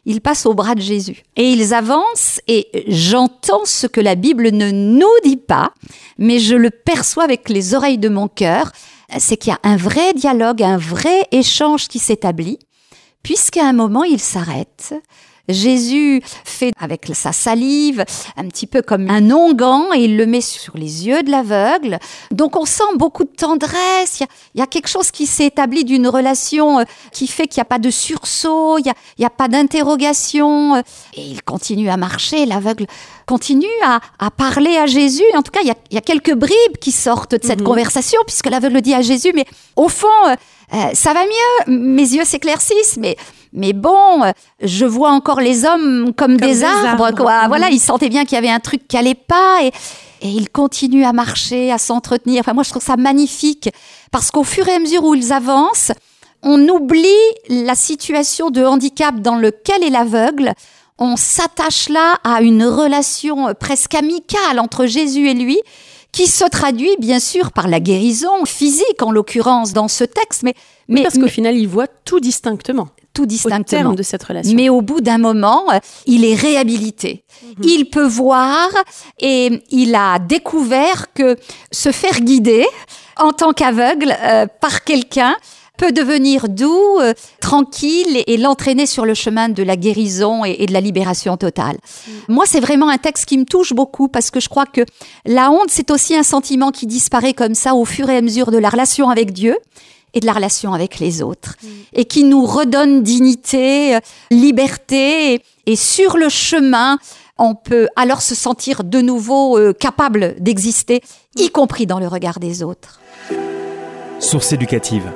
Il passe au bras de Jésus. Et ils avancent et j'entends ce que la Bible ne nous dit pas, mais je le perçois avec les oreilles de mon cœur c'est qu'il y a un vrai dialogue, un vrai échange qui s'établit, puisqu'à un moment, il s'arrête. Jésus fait avec sa salive un petit peu comme un onguent et il le met sur les yeux de l'aveugle. Donc on sent beaucoup de tendresse. Il y a, quelque chose qui s'est établi d'une relation euh, qui fait qu'il n'y a pas de sursaut, il n'y a, pas d'interrogation. Et il continue à marcher, l'aveugle continue à, parler à Jésus. En tout cas, il y a, quelques bribes qui sortent de cette mhm. conversation, puisque l'aveugle dit à Jésus, mais au fond, euh, ça va mieux, mes yeux s'éclaircissent, mais, mais bon, euh, je vois encore les hommes comme, des, arbres, quoi. Mhm. Voilà, il sentait bien qu'il y avait un truc qui allait pas, et, et il continue à marcher, à s'entretenir. Enfin, moi, je trouve ça magnifique, parce qu'au fur et à mesure où ils avancent, on oublie la situation de handicap dans lequel est l'aveugle on s'attache là à une relation presque amicale entre Jésus et lui, qui se traduit bien sûr par la guérison physique, en l'occurrence dans ce texte, mais, mais parce qu'au final, il voit tout distinctement. Tout distinctement. Au de cette relation. Mais au bout d'un moment, il est réhabilité. Mhm. Il peut voir et il a découvert que se faire guider en tant qu'aveugle euh, par quelqu'un, peut devenir doux, euh, tranquille et, l'entraîner sur le chemin de la guérison et, de la libération totale. Mm. Moi, c'est vraiment un texte qui me touche beaucoup parce que je crois que la honte, c'est aussi un sentiment qui disparaît comme ça au fur et à mesure de la relation avec Dieu et de la relation avec les autres, mm. et qui nous redonne dignité, euh, liberté, et, sur le chemin, on peut alors se sentir de nouveau euh, capable d'exister, y compris dans le regard des autres. Source éducative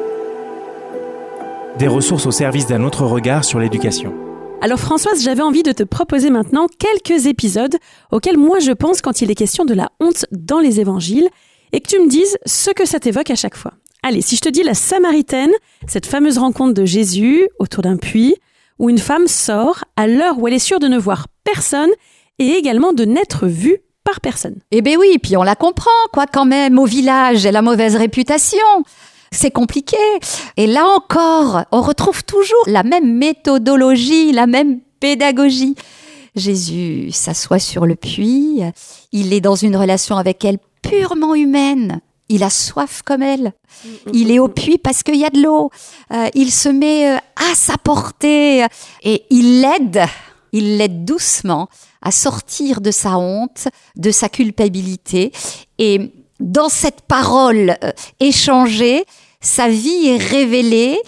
des ressources au service d'un autre regard sur l'éducation. Alors Françoise, j'avais envie de te proposer maintenant quelques épisodes auxquels moi je pense quand il est question de la honte dans les évangiles et que tu me dises ce que ça t'évoque à chaque fois. Allez, si je te dis la Samaritaine, cette fameuse rencontre de Jésus autour d'un puits, où une femme sort à l'heure où elle est sûre de ne voir personne et également de n'être vue par personne. Eh bien oui, puis on la comprend, quoi, quand même, au village, elle a mauvaise réputation c'est compliqué. Et là encore, on retrouve toujours la même méthodologie, la même pédagogie. Jésus s'assoit sur le puits, il est dans une relation avec elle purement humaine. Il a soif comme elle. Il est au puits parce qu'il y a de l'eau. Euh, il se met euh, à sa portée et il l'aide, il l'aide doucement à sortir de sa honte, de sa culpabilité. Et dans cette parole euh, échangée, sa vie est révélée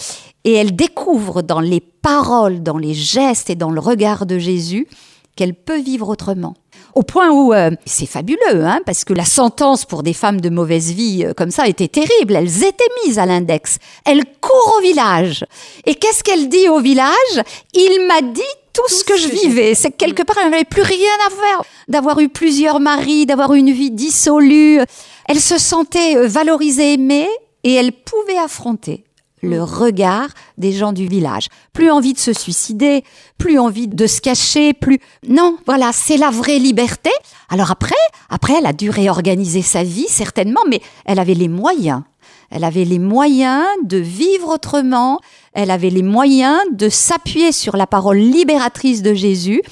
et elle découvre dans les paroles, dans les gestes et dans le regard de Jésus qu'elle peut vivre autrement. Au point où euh, c'est fabuleux, hein, parce que la sentence pour des femmes de mauvaise vie euh, comme ça était terrible. Elles étaient mises à l'index. Elle court au village. Et qu'est-ce qu'elle dit au village? Il m'a dit tout, ce que je vivais. C'est que quelque part, elle n'avait plus rien à faire d'avoir eu plusieurs maris, d'avoir une vie dissolue. Elle se sentait euh, valorisée, aimée, et elle pouvait affronter le regard des gens du village. Plus envie de se suicider, plus envie de se cacher, plus... Non, voilà, c'est la vraie liberté. Alors après, après, elle a dû réorganiser sa vie, certainement, mais elle avait les moyens. Elle avait les moyens de vivre autrement, elle avait les moyens de s'appuyer sur la parole libératrice de Jésus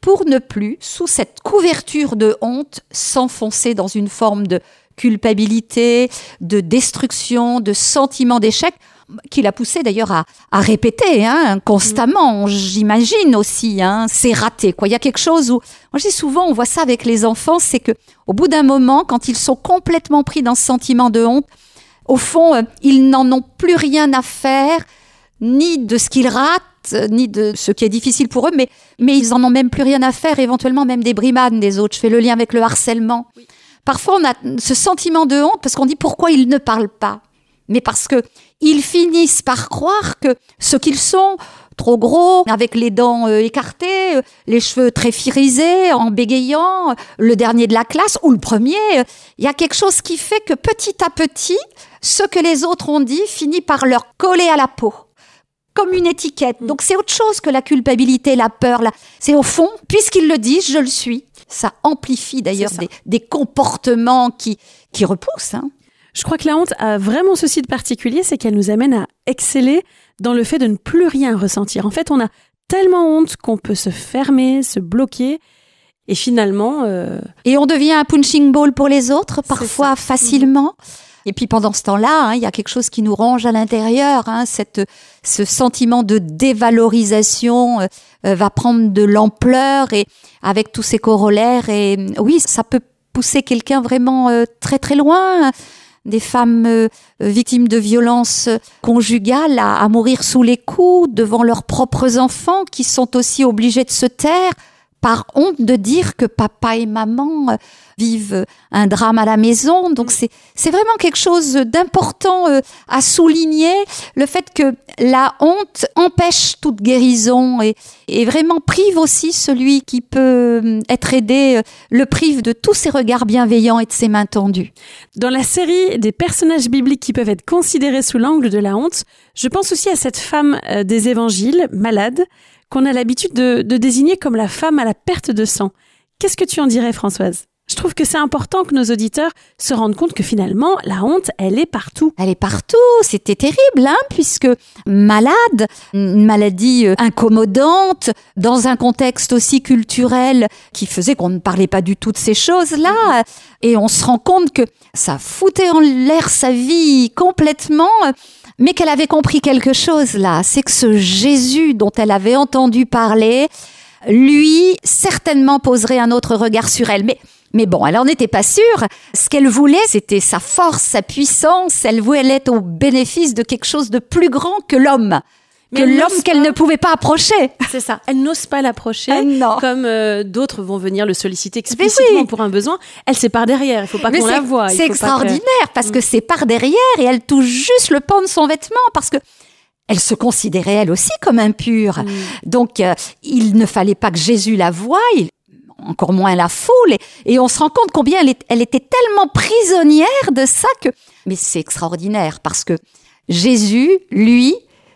pour ne plus, sous cette couverture de honte, s'enfoncer dans une forme de culpabilité, de destruction, de sentiment d'échec. qui l'a poussé d'ailleurs à, à répéter hein, constamment, j'imagine aussi. Hein, c'est raté. Quoi. Il y a quelque chose où, moi je dis souvent, on voit ça avec les enfants, c'est que au bout d'un moment, quand ils sont complètement pris dans ce sentiment de honte, au fond, euh, ils n'en ont plus rien à faire, ni de ce qu'ils ratent, ni de ce qui est difficile pour eux, mais, mais ils en ont même plus rien à faire, éventuellement même des brimades des autres. Je fais le lien avec le harcèlement. Parfois, on a ce sentiment de honte parce qu'on dit pourquoi ils ne parlent pas. Mais parce que ils finissent par croire que ce qu'ils sont, trop gros, avec les dents euh, écartées, euh, les cheveux très firisés, en bégayant, euh, le dernier de la classe ou le premier, il y a quelque chose qui fait que petit à petit, ce que les autres ont dit finit par leur coller à la peau comme une étiquette. Donc c'est autre chose que la culpabilité, la peur. Là. C'est au fond, puisqu'ils le disent, je le suis. Ça amplifie d'ailleurs des, des, comportements qui, qui repoussent. Hein. Je crois que la honte a vraiment ceci de particulier, c'est qu'elle nous amène à exceller dans le fait de ne plus rien ressentir. En fait, on a tellement honte qu'on peut se fermer, se bloquer. Et finalement... Euh, et on devient un punching ball pour les autres, parfois facilement. Et puis pendant ce temps-là, hein, il y a quelque chose qui nous range à l'intérieur. Hein, cette, ce sentiment de dévalorisation euh, euh, va prendre de l'ampleur et avec tous ses corollaires. Et oui, ça peut pousser quelqu'un vraiment très très loin des femmes euh, victimes de violences conjugales à, mourir sous les coups devant leurs propres enfants qui sont aussi obligés de se taire par honte de dire que papa et maman euh, vivent un drame à la maison. Donc c'est c'est vraiment quelque chose d'important euh, à souligner le fait que la honte empêche toute guérison et, et vraiment prive aussi celui qui peut euh, être aidé, le prive de tous ses regards bienveillants et de ses mains tendues. Dans la série des personnages bibliques qui peuvent être considérés sous l'angle de la honte, je pense aussi à cette femme des évangiles, malade, qu'on a l'habitude de, désigner comme la femme à la perte de sang. Qu'est-ce que tu en dirais, Françoise? Je trouve que c'est important que nos auditeurs se rendent compte que finalement, la honte, elle est partout. Elle est partout. C'était terrible, hein, puisque malade, une maladie euh, incommodante, dans un contexte aussi culturel qui faisait qu'on ne parlait pas du tout de ces choses-là. Et on se rend compte que ça foutait en l'air sa vie complètement mais qu'elle avait compris quelque chose là, c'est que ce Jésus dont elle avait entendu parler, lui, certainement poserait un autre regard sur elle. Mais, bon, elle n'en était pas sûre. Ce qu'elle voulait, c'était sa force, sa puissance. Elle voulait être au bénéfice de quelque chose de plus grand que l'homme que l'homme qu'elle ne pouvait pas approcher. [LAUGHS] C'est ça. Elle n'ose pas l'approcher. Comme euh, d'autres vont venir le solliciter explicitement pour un besoin. Elle c'est par derrière. Il faut pas qu'on la voie. C'est extraordinaire parce que mm. c'est par derrière et elle touche juste le pan de son vêtement parce que elle se considérait elle aussi comme impure. Mm. Donc euh, il ne fallait pas que Jésus la voie. encore moins la foule, et, on se rend compte combien elle, elle était tellement prisonnière de ça que... Mais c'est extraordinaire, parce que Jésus, lui,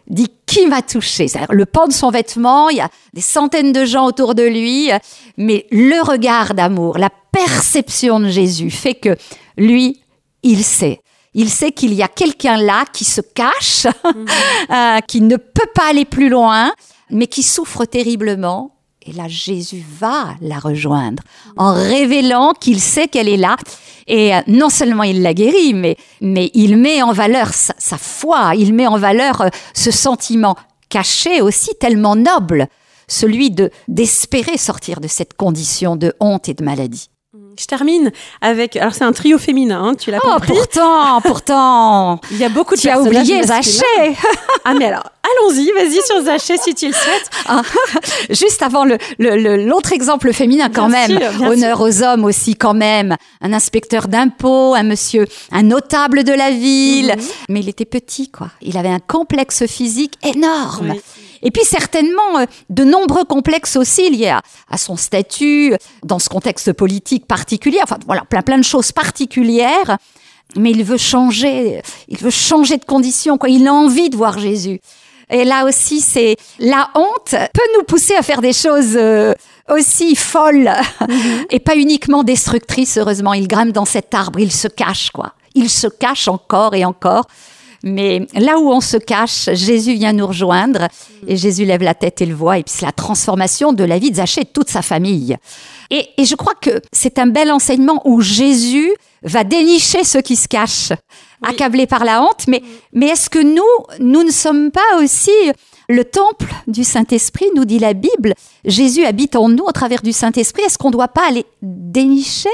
dit qui m'a touché? Le pan de son vêtement, il y a des centaines de gens autour de lui, mais le regard d'amour, la perception de Jésus fait que lui, il sait. Il sait qu'il y a quelqu'un là qui se cache, mhm. [LAUGHS] euh, qui ne peut pas aller plus loin, mais qui souffre terriblement. Et là, Jésus va la rejoindre en révélant qu'il sait qu'elle est là. Et euh, non seulement il la guérit, mais, mais il met en valeur sa, foi, il met en valeur euh, ce sentiment caché aussi tellement noble, celui de d'espérer sortir de cette condition de honte et de maladie. Je termine avec. Alors, c'est un trio féminin, hein, tu l'as oh, compris. Pourtant, [LAUGHS] pourtant. Il y a beaucoup de Tu as oublié Zaché. [LAUGHS] ah, mais alors, allons-y, vas-y sur Zaché si tu le souhaites. Ah, [LAUGHS] juste avant l'autre le, l'autre exemple féminin, quand même. Honneur aux hommes aussi, quand même. Un inspecteur d'impôts, un monsieur, un notable de la ville. Mais il était petit, quoi. Il avait un complexe physique énorme. Et puis certainement euh, de nombreux complexes aussi liés à, son statut, dans ce contexte politique particulier, enfin voilà, plein plein de choses particulières. Mais il veut changer, il veut changer de condition, quoi. Il a envie de voir Jésus. Et là aussi, c'est la honte peut nous pousser à faire des choses euh, aussi folles mhm. [LAUGHS] et pas uniquement destructrices. Heureusement, il grimpe dans cet arbre, il se cache, quoi. Il se cache encore et encore. Mais là où on se cache, Jésus vient nous rejoindre et Jésus lève la tête et le voit. Et puis c'est la transformation de la vie de Zachée et de toute sa famille. Et, et je crois que c'est un bel enseignement où Jésus va dénicher ceux qui se cachent. accablés par la honte, mais, mais est-ce que nous, nous ne sommes pas aussi le temple du Saint-Esprit, nous dit la Bible? Jésus habite en nous au travers du Saint-Esprit. Est-ce qu'on ne doit pas aller dénicher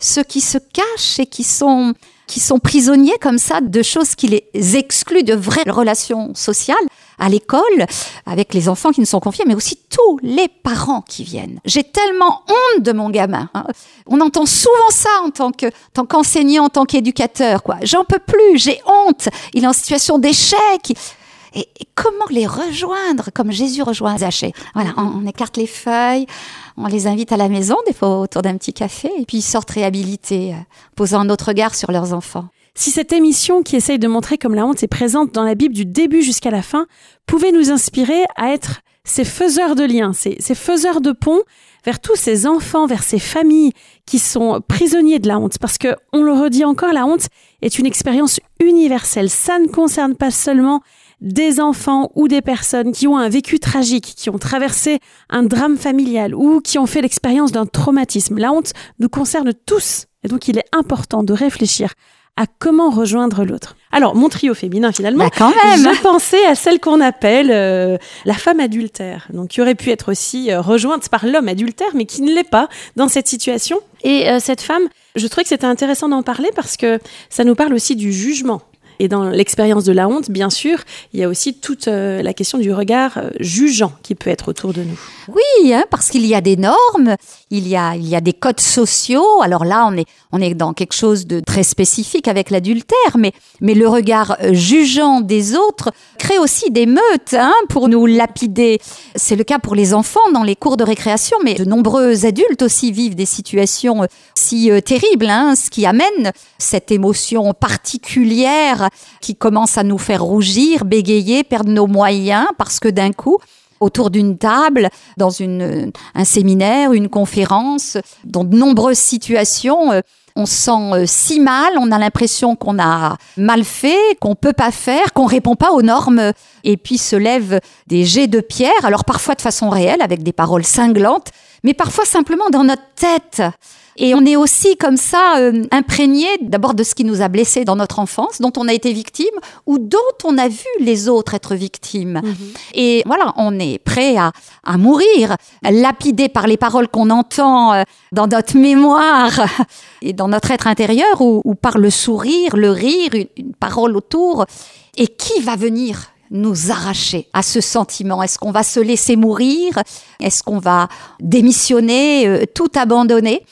ceux qui se cachent et qui sont, qui sont prisonniers comme ça de choses qui les excluent de vraies relations sociales à l'école, avec les enfants qui nous sont confiés, mais aussi tous les parents qui viennent. J'ai tellement honte de mon gamin. Hein. On entend souvent ça en tant que tant qu'enseignant, en tant qu'éducateur. Quoi. J'en peux plus, j'ai honte. Il est en situation d'échec. Et, comment les rejoindre comme Jésus rejoint Zachée Voilà, on, écarte les feuilles, on les invite à la maison, des fois autour d'un petit café, et puis ils sortent réhabilités, euh, posant un autre regard sur leurs enfants. Si cette émission qui essaye de montrer comme la honte est présente dans la Bible du début jusqu'à la fin pouvait nous inspirer à être ces faiseurs de liens, ces, ces faiseurs de ponts vers tous ces enfants, vers ces familles qui sont prisonniers de la honte. Parce que, on le redit encore, la honte est une expérience universelle. Ça ne concerne pas seulement des enfants ou des personnes qui ont un vécu tragique, qui ont traversé un drame familial ou qui ont fait l'expérience d'un traumatisme. La honte nous concerne tous. Et donc il est important de réfléchir à comment rejoindre l'autre. Alors, mon trio féminin, finalement, bah quand même. je pensais à celle qu'on appelle euh, la femme adultère, donc qui aurait pu être aussi euh, rejointe par l'homme adultère, mais qui ne l'est pas dans cette situation. Et euh, cette femme, je trouvais que c'était intéressant d'en parler parce que ça nous parle aussi du jugement et dans l'expérience de la honte, bien sûr, il y a aussi toute euh, la question du regard euh, jugeant qui peut être autour de nous. Oui, hein, parce qu'il y a des normes, il y a, il y a des codes sociaux. Alors là, on est, on est dans quelque chose de très spécifique avec l'adultère, mais, mais le regard euh, jugeant des autres crée aussi des meutes hein, pour nous lapider. C'est le cas pour les enfants dans les cours de récréation, mais de nombreux adultes aussi vivent des situations si terribles, hein, ce qui amène cette émotion particulière qui commence à nous faire rougir, bégayer, perdre nos moyens parce que d'un coup, autour d'une table, dans un séminaire, une conférence, dans de nombreuses situations, euh, on se sent euh, si mal, on a l'impression qu'on a mal fait, qu'on peut pas faire, qu'on répond pas aux normes, et puis se lèvent des jets de pierre, alors parfois de façon réelle, avec des paroles cinglantes, mais parfois simplement dans notre tête. Et on est aussi comme ça euh, imprégné d'abord de ce qui nous a blessés dans notre enfance, dont on a été victime ou dont on a vu les autres être victimes. Mhm. Et voilà, on est prêt à, à mourir, lapidé par les paroles qu'on entend euh, dans notre mémoire [LAUGHS] et dans notre être intérieur ou, ou par le sourire, le rire, une, une parole autour. Et qui va venir nous arracher à ce sentiment? Est-ce qu'on va se laisser mourir? Est-ce qu'on va démissionner, euh, tout abandonner?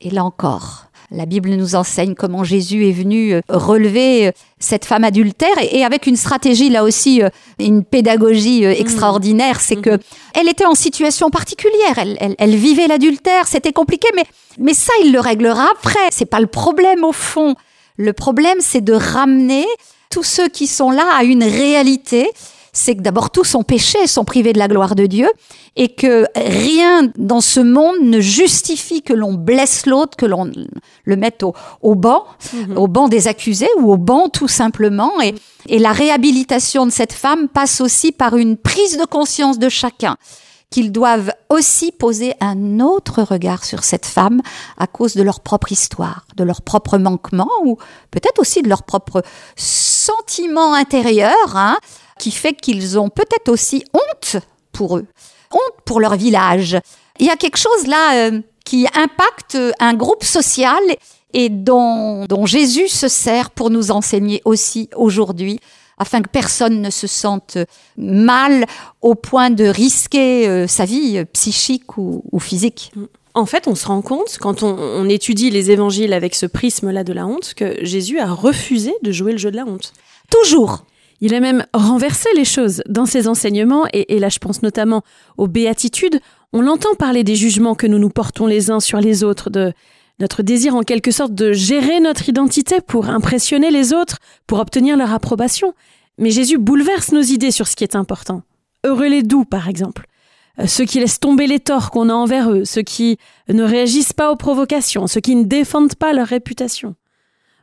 Et là encore, la Bible nous enseigne comment Jésus est venu euh, relever euh, cette femme adultère et avec une stratégie là aussi, euh, une pédagogie mmh. extraordinaire, c'est mmh. que elle était en situation particulière, elle, elle, vivait l'adultère, c'était compliqué, mais mais ça il le réglera après. C'est pas le problème au fond. Le problème c'est de ramener tous ceux qui sont là à une réalité c'est que d'abord tous sont péchés, sont privés de la gloire de Dieu, et que rien dans ce monde ne justifie que l'on blesse l'autre, que l'on le mette au, banc, mhm. au banc des accusés ou au banc tout simplement. Et, et la réhabilitation de cette femme passe aussi par une prise de conscience de chacun qu'ils doivent aussi poser un autre regard sur cette femme à cause de leur propre histoire, de leur propre manquement ou peut-être aussi de leur propre sentiment intérieur. Hein, qui fait qu'ils ont peut-être aussi honte pour eux, honte pour leur village. Il y a quelque chose là euh, qui impacte un groupe social et dont, dont Jésus se sert pour nous enseigner aussi aujourd'hui afin que personne ne se sente mal au point de risquer euh, sa vie psychique ou, physique. En fait, on se rend compte, quand on, on étudie les évangiles avec ce prisme-là de la honte, que Jésus a refusé de jouer le jeu de la honte. Toujours. Il a même renversé les choses dans ses enseignements, et, là je pense notamment aux béatitudes. On l'entend parler des jugements que nous nous portons les uns sur les autres, de notre désir en quelque sorte de gérer notre identité pour impressionner les autres, pour obtenir leur approbation. Mais Jésus bouleverse nos idées sur ce qui est important. Heureux les doux, par exemple. Euh, ceux qui laissent tomber les torts qu'on a envers eux, ceux qui ne réagissent pas aux provocations, ceux qui ne défendent pas leur réputation.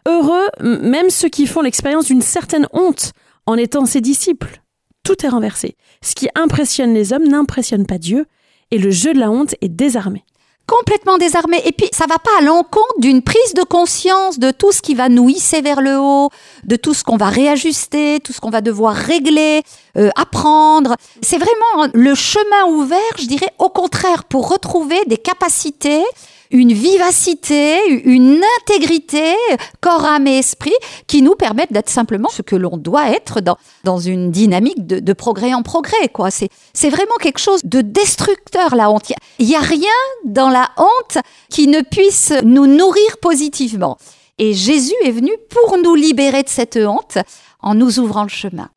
Heureux, même ceux qui font l'expérience d'une certaine honte en étant ses disciples. Tout est renversé. Ce qui impressionne les hommes n'impressionne pas Dieu, et le jeu de la honte est désarmé. complètement désarmé. Et puis, ça va pas à l'encontre d'une prise de conscience de tout ce qui va nous hisser vers le haut, de tout ce qu'on va réajuster, tout ce qu'on va devoir régler, euh, apprendre. C'est vraiment le chemin ouvert, je dirais, au contraire, pour retrouver des capacités une vivacité, une intégrité, corps, âme et esprit, qui nous permettent d'être simplement ce que l'on doit être dans, dans une dynamique de, de progrès en progrès. Quoi. C'est, c'est vraiment quelque chose de destructeur, la honte. Il n'y a, a rien dans la honte qui ne puisse nous nourrir positivement. Et Jésus est venu pour nous libérer de cette honte en nous ouvrant le chemin.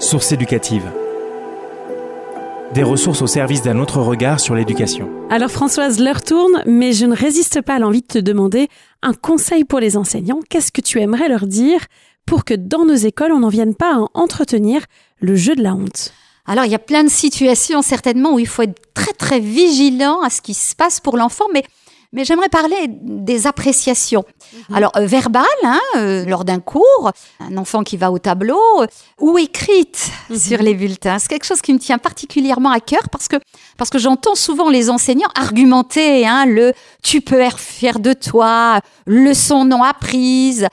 Source éducative des ressources au service d'un autre regard sur l'éducation. Alors Françoise, l'heure tourne, mais je ne résiste pas à l'envie de te demander un conseil pour les enseignants. Qu'est-ce que tu aimerais leur dire pour que dans nos écoles, on n'en vienne pas à entretenir le jeu de la honte? Alors, il y a plein de situations certainement où il faut être très très vigilant à ce qui se passe pour l'enfant, mais mais j'aimerais parler des appréciations. Mhm. Alors, euh, verbales, hein, euh, lors d'un cours, un enfant qui va au tableau, euh, ou écrite mhm. sur les bulletins. C'est quelque chose qui me tient particulièrement à cœur parce que, parce que j'entends souvent les enseignants argumenter hein, le « tu peux être fier de toi »,« leçon non apprise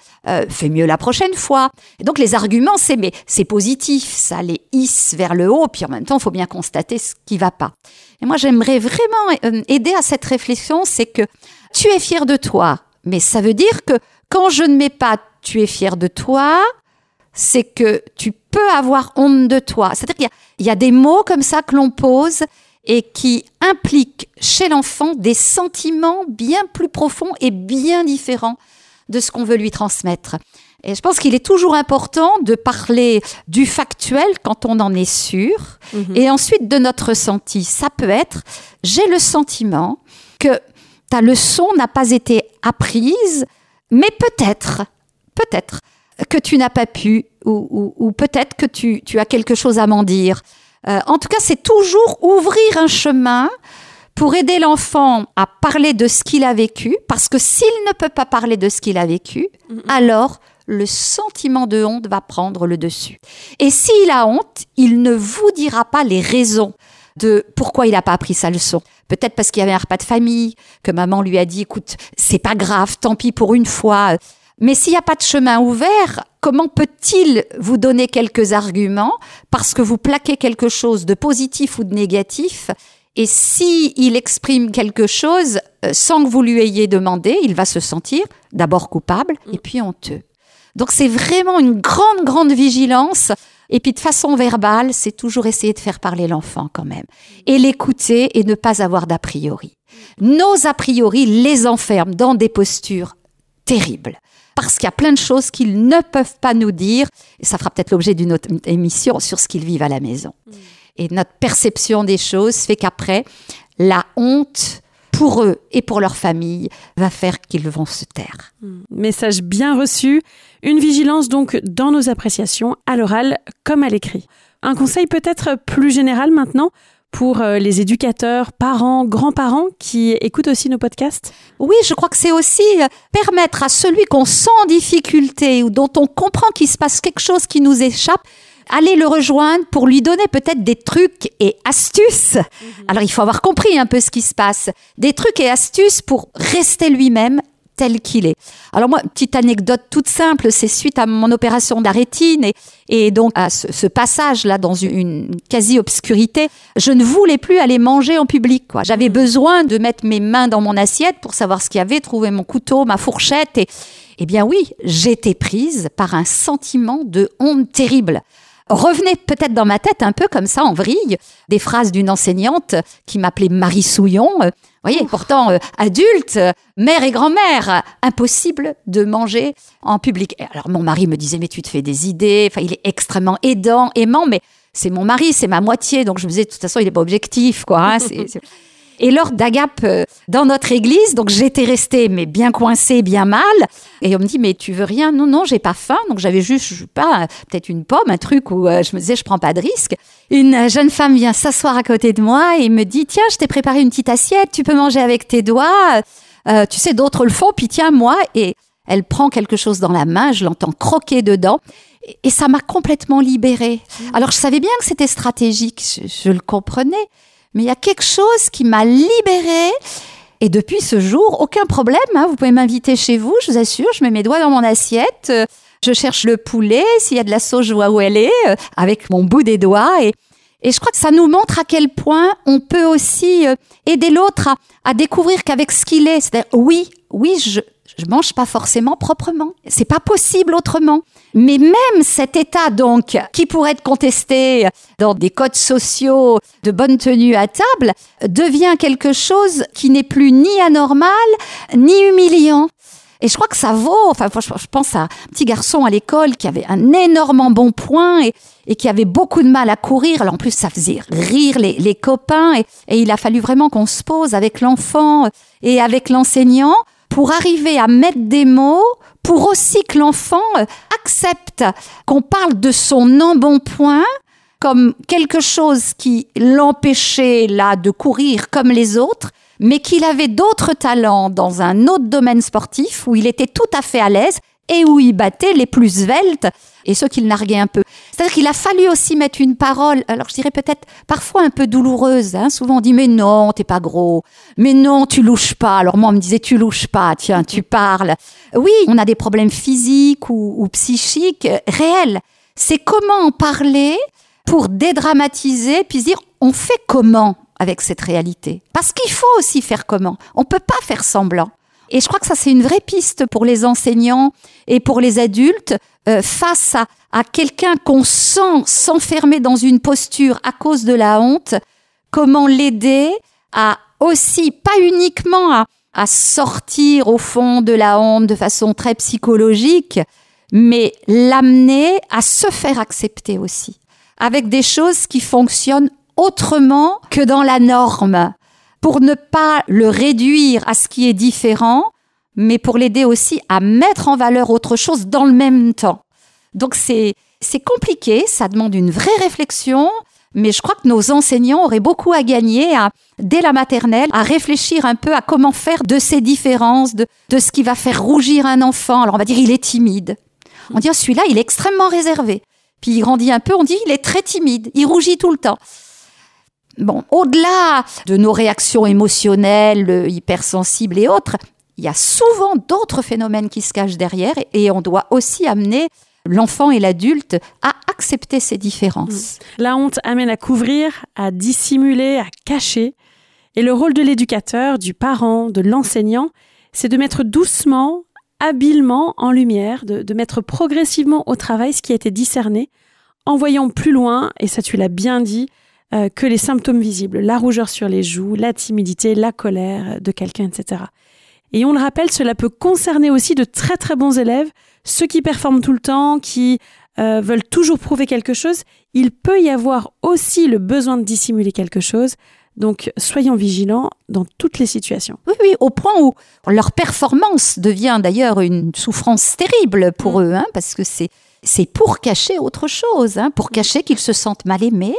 fais mieux la prochaine fois ». Et donc, les arguments, c'est mais c'est positif, ça les hisse vers le haut, puis en même temps, il faut bien constater ce qui va pas. Et moi, j'aimerais vraiment euh, aider à cette réflexion, c'est que tu es fier de toi, mais ça veut dire que quand je ne mets pas tu es fier de toi, c'est que tu peux avoir honte de toi. C'est-à-dire qu'il y, a des mots comme ça que l'on pose et qui impliquent chez l'enfant des sentiments bien plus profonds et bien différents de ce qu'on veut lui transmettre. Et je pense qu'il est toujours important de parler du factuel quand on en est sûr, mhm. et ensuite de notre ressenti. Ça peut être, j'ai le sentiment que ta leçon n'a pas été apprise, mais peut-être, peut-être que tu n'as pas pu, ou, peut-être que tu, as quelque chose à m'en dire. Euh, en tout cas, c'est toujours ouvrir un chemin pour aider l'enfant à parler de ce qu'il a vécu, parce que s'il ne peut pas parler de ce qu'il a vécu, alors le sentiment de honte va prendre le dessus. Et s'il a honte, il ne vous dira pas les raisons de pourquoi il n'a pas appris sa leçon. Peut-être parce qu'il y avait un repas de famille, que maman lui a dit, écoute, c'est pas grave, tant pis pour une fois. Mais s'il n'y a pas de chemin ouvert, comment peut-il vous donner quelques arguments parce que vous plaquez quelque chose de positif ou de négatif et si il exprime quelque chose euh, sans que vous lui ayez demandé, il va se sentir d'abord coupable et puis honteux. Donc c'est vraiment une grande, grande vigilance. Et puis de façon verbale, c'est toujours essayer de faire parler l'enfant quand même. Et l'écouter et ne pas avoir d'a priori. Nos a priori les enferment dans des postures terribles. Parce qu'il y a plein de choses qu'ils ne peuvent pas nous dire. Et ça fera peut-être l'objet d'une autre émission sur ce qu'ils vivent à la maison. Et notre perception des choses fait qu'après, la honte pour eux et pour leur famille va faire qu'ils vont se taire. Message bien reçu. Une vigilance donc dans nos appréciations, à l'oral comme à l'écrit. Un conseil peut-être plus général maintenant? Pour euh, les éducateurs, parents, grands-parents qui écoutent aussi nos podcasts? Oui, je crois que c'est aussi euh, permettre à celui qu'on sent en difficulté ou dont on comprend qu'il se passe quelque chose qui nous échappe, aller le rejoindre pour lui donner peut-être des trucs et astuces. Mhm. Alors il faut avoir compris un peu ce qui se passe. Des trucs et astuces pour rester lui-même tel qu'il est. Alors moi, petite anecdote toute simple, c'est suite à mon opération d'arrétine et, et, donc à ce, passage-là dans une, quasi-obscurité, je ne voulais plus aller manger en public. J'avais mmh. besoin de mettre mes mains dans mon assiette pour savoir ce qu'il y avait, trouver mon couteau, ma fourchette. Et, eh bien oui, j'étais prise par un sentiment de honte terrible revenait peut-être dans ma tête un peu comme ça en vrille des phrases d'une enseignante qui m'appelait Marie Souillon. Vous voyez, pourtant euh, adulte, mère et grand-mère, impossible de manger en public. alors mon mari me disait mais tu te fais des idées. Enfin, il est extrêmement aidant, aimant, mais c'est mon mari, c'est ma moitié, donc je me disais de toute façon il n'est pas objectif, quoi. Hein, [LAUGHS] et lors d'Agap euh, dans notre église, donc j'étais restée mais bien coincée, bien mal. Et on me dit mais tu veux rien? Non non, j'ai pas faim. Donc j'avais juste je sais pas peut-être une pomme, un truc où euh, je me disais je prends pas de risque. Une jeune femme vient s'asseoir à côté de moi et me dit tiens je t'ai préparé une petite assiette, tu peux manger avec tes doigts. Euh, tu sais d'autres le font, puis tiens moi et elle prend quelque chose dans la main, je l'entends croquer dedans. Et ça m'a complètement libérée. Mmh. Alors je savais bien que c'était stratégique, je le comprenais, Mais il y a quelque chose qui m'a libérée. Et depuis ce jour, aucun problème. hein. Vous pouvez m'inviter chez vous, je vous assure. Je mets mes doigts dans mon assiette. euh, Je cherche le poulet. S'il y a de la sauce, je vois où elle est, euh, avec mon bout des doigts. Et, je crois que ça nous montre à quel point on peut aussi euh, aider l'autre à, à découvrir qu'avec ce qu'il est, c'est-à-dire, oui, oui, je, je mange pas forcément proprement. C'est pas possible autrement. Mais même cet état, donc, qui pourrait être contesté dans des codes sociaux de bonne tenue à table, devient quelque chose qui n'est plus ni anormal, ni humiliant. Et je crois que ça vaut, enfin, je pense à un petit garçon à l'école qui avait un énorme embonpoint et, et qui avait beaucoup de mal à courir. En plus, ça faisait rire les, copains et il a fallu vraiment qu'on se pose avec l'enfant et avec l'enseignant pour arriver à mettre des mots pour aussi que l'enfant euh, accepte qu'on parle de son embonpoint comme quelque chose qui l'empêchait là de courir comme les autres, mais qu'il avait d'autres talents dans un autre domaine sportif où il était tout à fait à l'aise et où il battait les plus sveltes et ceux qui le narguaient un peu. C'est-à-dire qu'il a fallu aussi mettre une parole, alors je dirais peut-être parfois un peu douloureuse. Hein. Souvent on dit mais non, t'es pas gros, mais non, tu louches pas. Alors moi on me disait tu louches pas, tiens, tu parles. Oui, on a des problèmes physiques ou, ou psychiques réels. C'est comment en parler pour dédramatiser puis dire on fait comment avec cette réalité? Parce qu'il faut aussi faire comment. On peut pas faire semblant. Et je crois que ça, c'est une vraie piste pour les enseignants et pour les adultes euh, face à, à quelqu'un qu'on sent s'enfermer dans une posture à cause de la honte. Comment l'aider à aussi, pas uniquement à, à sortir au fond de la honte de façon très psychologique, mais l'amener à se faire accepter aussi, avec des choses qui fonctionnent autrement que dans la norme pour ne pas le réduire à ce qui est différent, mais pour l'aider aussi à mettre en valeur autre chose dans le même temps. Donc c'est compliqué, ça demande une vraie réflexion, mais je crois que nos enseignants auraient beaucoup à gagner à, dès la maternelle à réfléchir un peu à comment faire de ces différences, de, de ce qui va faire rougir un enfant. Alors on va dire il est timide. On dit oh, celui-là il est extrêmement réservé. Puis il grandit un peu, on dit il est très timide, il rougit tout le temps. Bon, au-delà de nos réactions émotionnelles, euh, hypersensibles et autres, il y a souvent d'autres phénomènes qui se cachent derrière et on doit aussi amener l'enfant et l'adulte à accepter ces différences. La honte amène à couvrir, à dissimuler, à cacher. Et le rôle de l'éducateur, du parent, de l'enseignant, c'est de mettre doucement, habilement en lumière, de, de mettre progressivement au travail ce qui a été discerné, en voyant plus loin, et ça tu l'as bien dit, euh, que les symptômes visibles, la rougeur sur les joues, la timidité, la colère de quelqu'un, etc. Et on le rappelle, cela peut concerner aussi de très très bons élèves, ceux qui performent tout le temps, qui euh, veulent toujours prouver quelque chose. Il peut y avoir aussi le besoin de dissimuler quelque chose. Donc soyons vigilants dans toutes les situations. Oui, oui, au point où leur performance devient d'ailleurs une souffrance terrible pour eux, hein, parce que c'est c'est pour cacher autre chose, hein, pour cacher qu'ils se sentent mal aimés,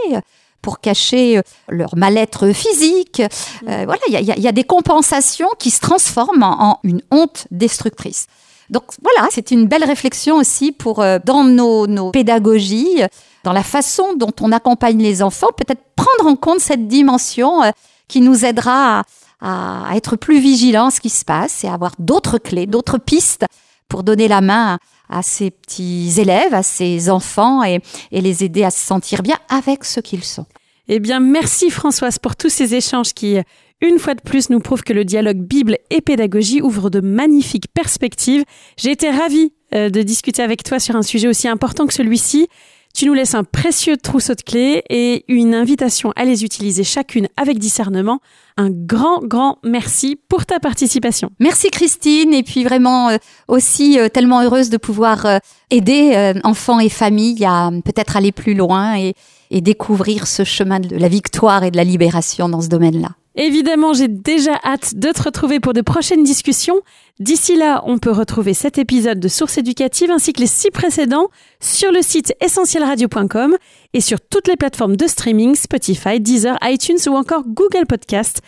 pour cacher euh, leur mal-être physique. Euh, voilà, il y a, y a des compensations qui se transforment en, en une honte destructrice. Donc voilà, c'est une belle réflexion aussi pour euh, dans nos, nos pédagogies, dans la façon dont on accompagne les enfants, peut-être prendre en compte cette dimension qui nous aidera à, à, être plus vigilants à ce qui se passe et à avoir d'autres clés, d'autres pistes pour donner la main à ces petits élèves, à ces enfants et, et les aider à se sentir bien avec ce qu'ils sont. Eh bien, merci Françoise pour tous ces échanges qui, une fois de plus, nous prouvent que le dialogue Bible et pédagogie ouvre de magnifiques perspectives. J'ai été ravie euh, de discuter avec toi sur un sujet aussi important que celui-ci. Tu nous laisses un précieux trousseau de clés et une invitation à les utiliser chacune avec discernement. Un grand, grand merci pour ta participation. Merci Christine et puis vraiment euh, aussi euh, tellement heureuse de pouvoir euh, aider enfants et familles à peut-être aller plus loin et, et découvrir ce chemin de la victoire et de la libération dans ce domaine-là. Évidemment, j'ai déjà hâte de te retrouver pour de prochaines discussions. D'ici là, on peut retrouver cet épisode de Source éducative ainsi que les six précédents sur le site essentielradio.com et sur toutes les plateformes de streaming Spotify, Deezer, iTunes ou encore Google Podcast.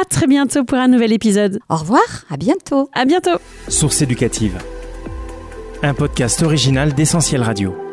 À très bientôt pour un nouvel épisode. Au revoir, à bientôt. À bientôt. Source éducative. Un podcast original d'Essentiel Radio.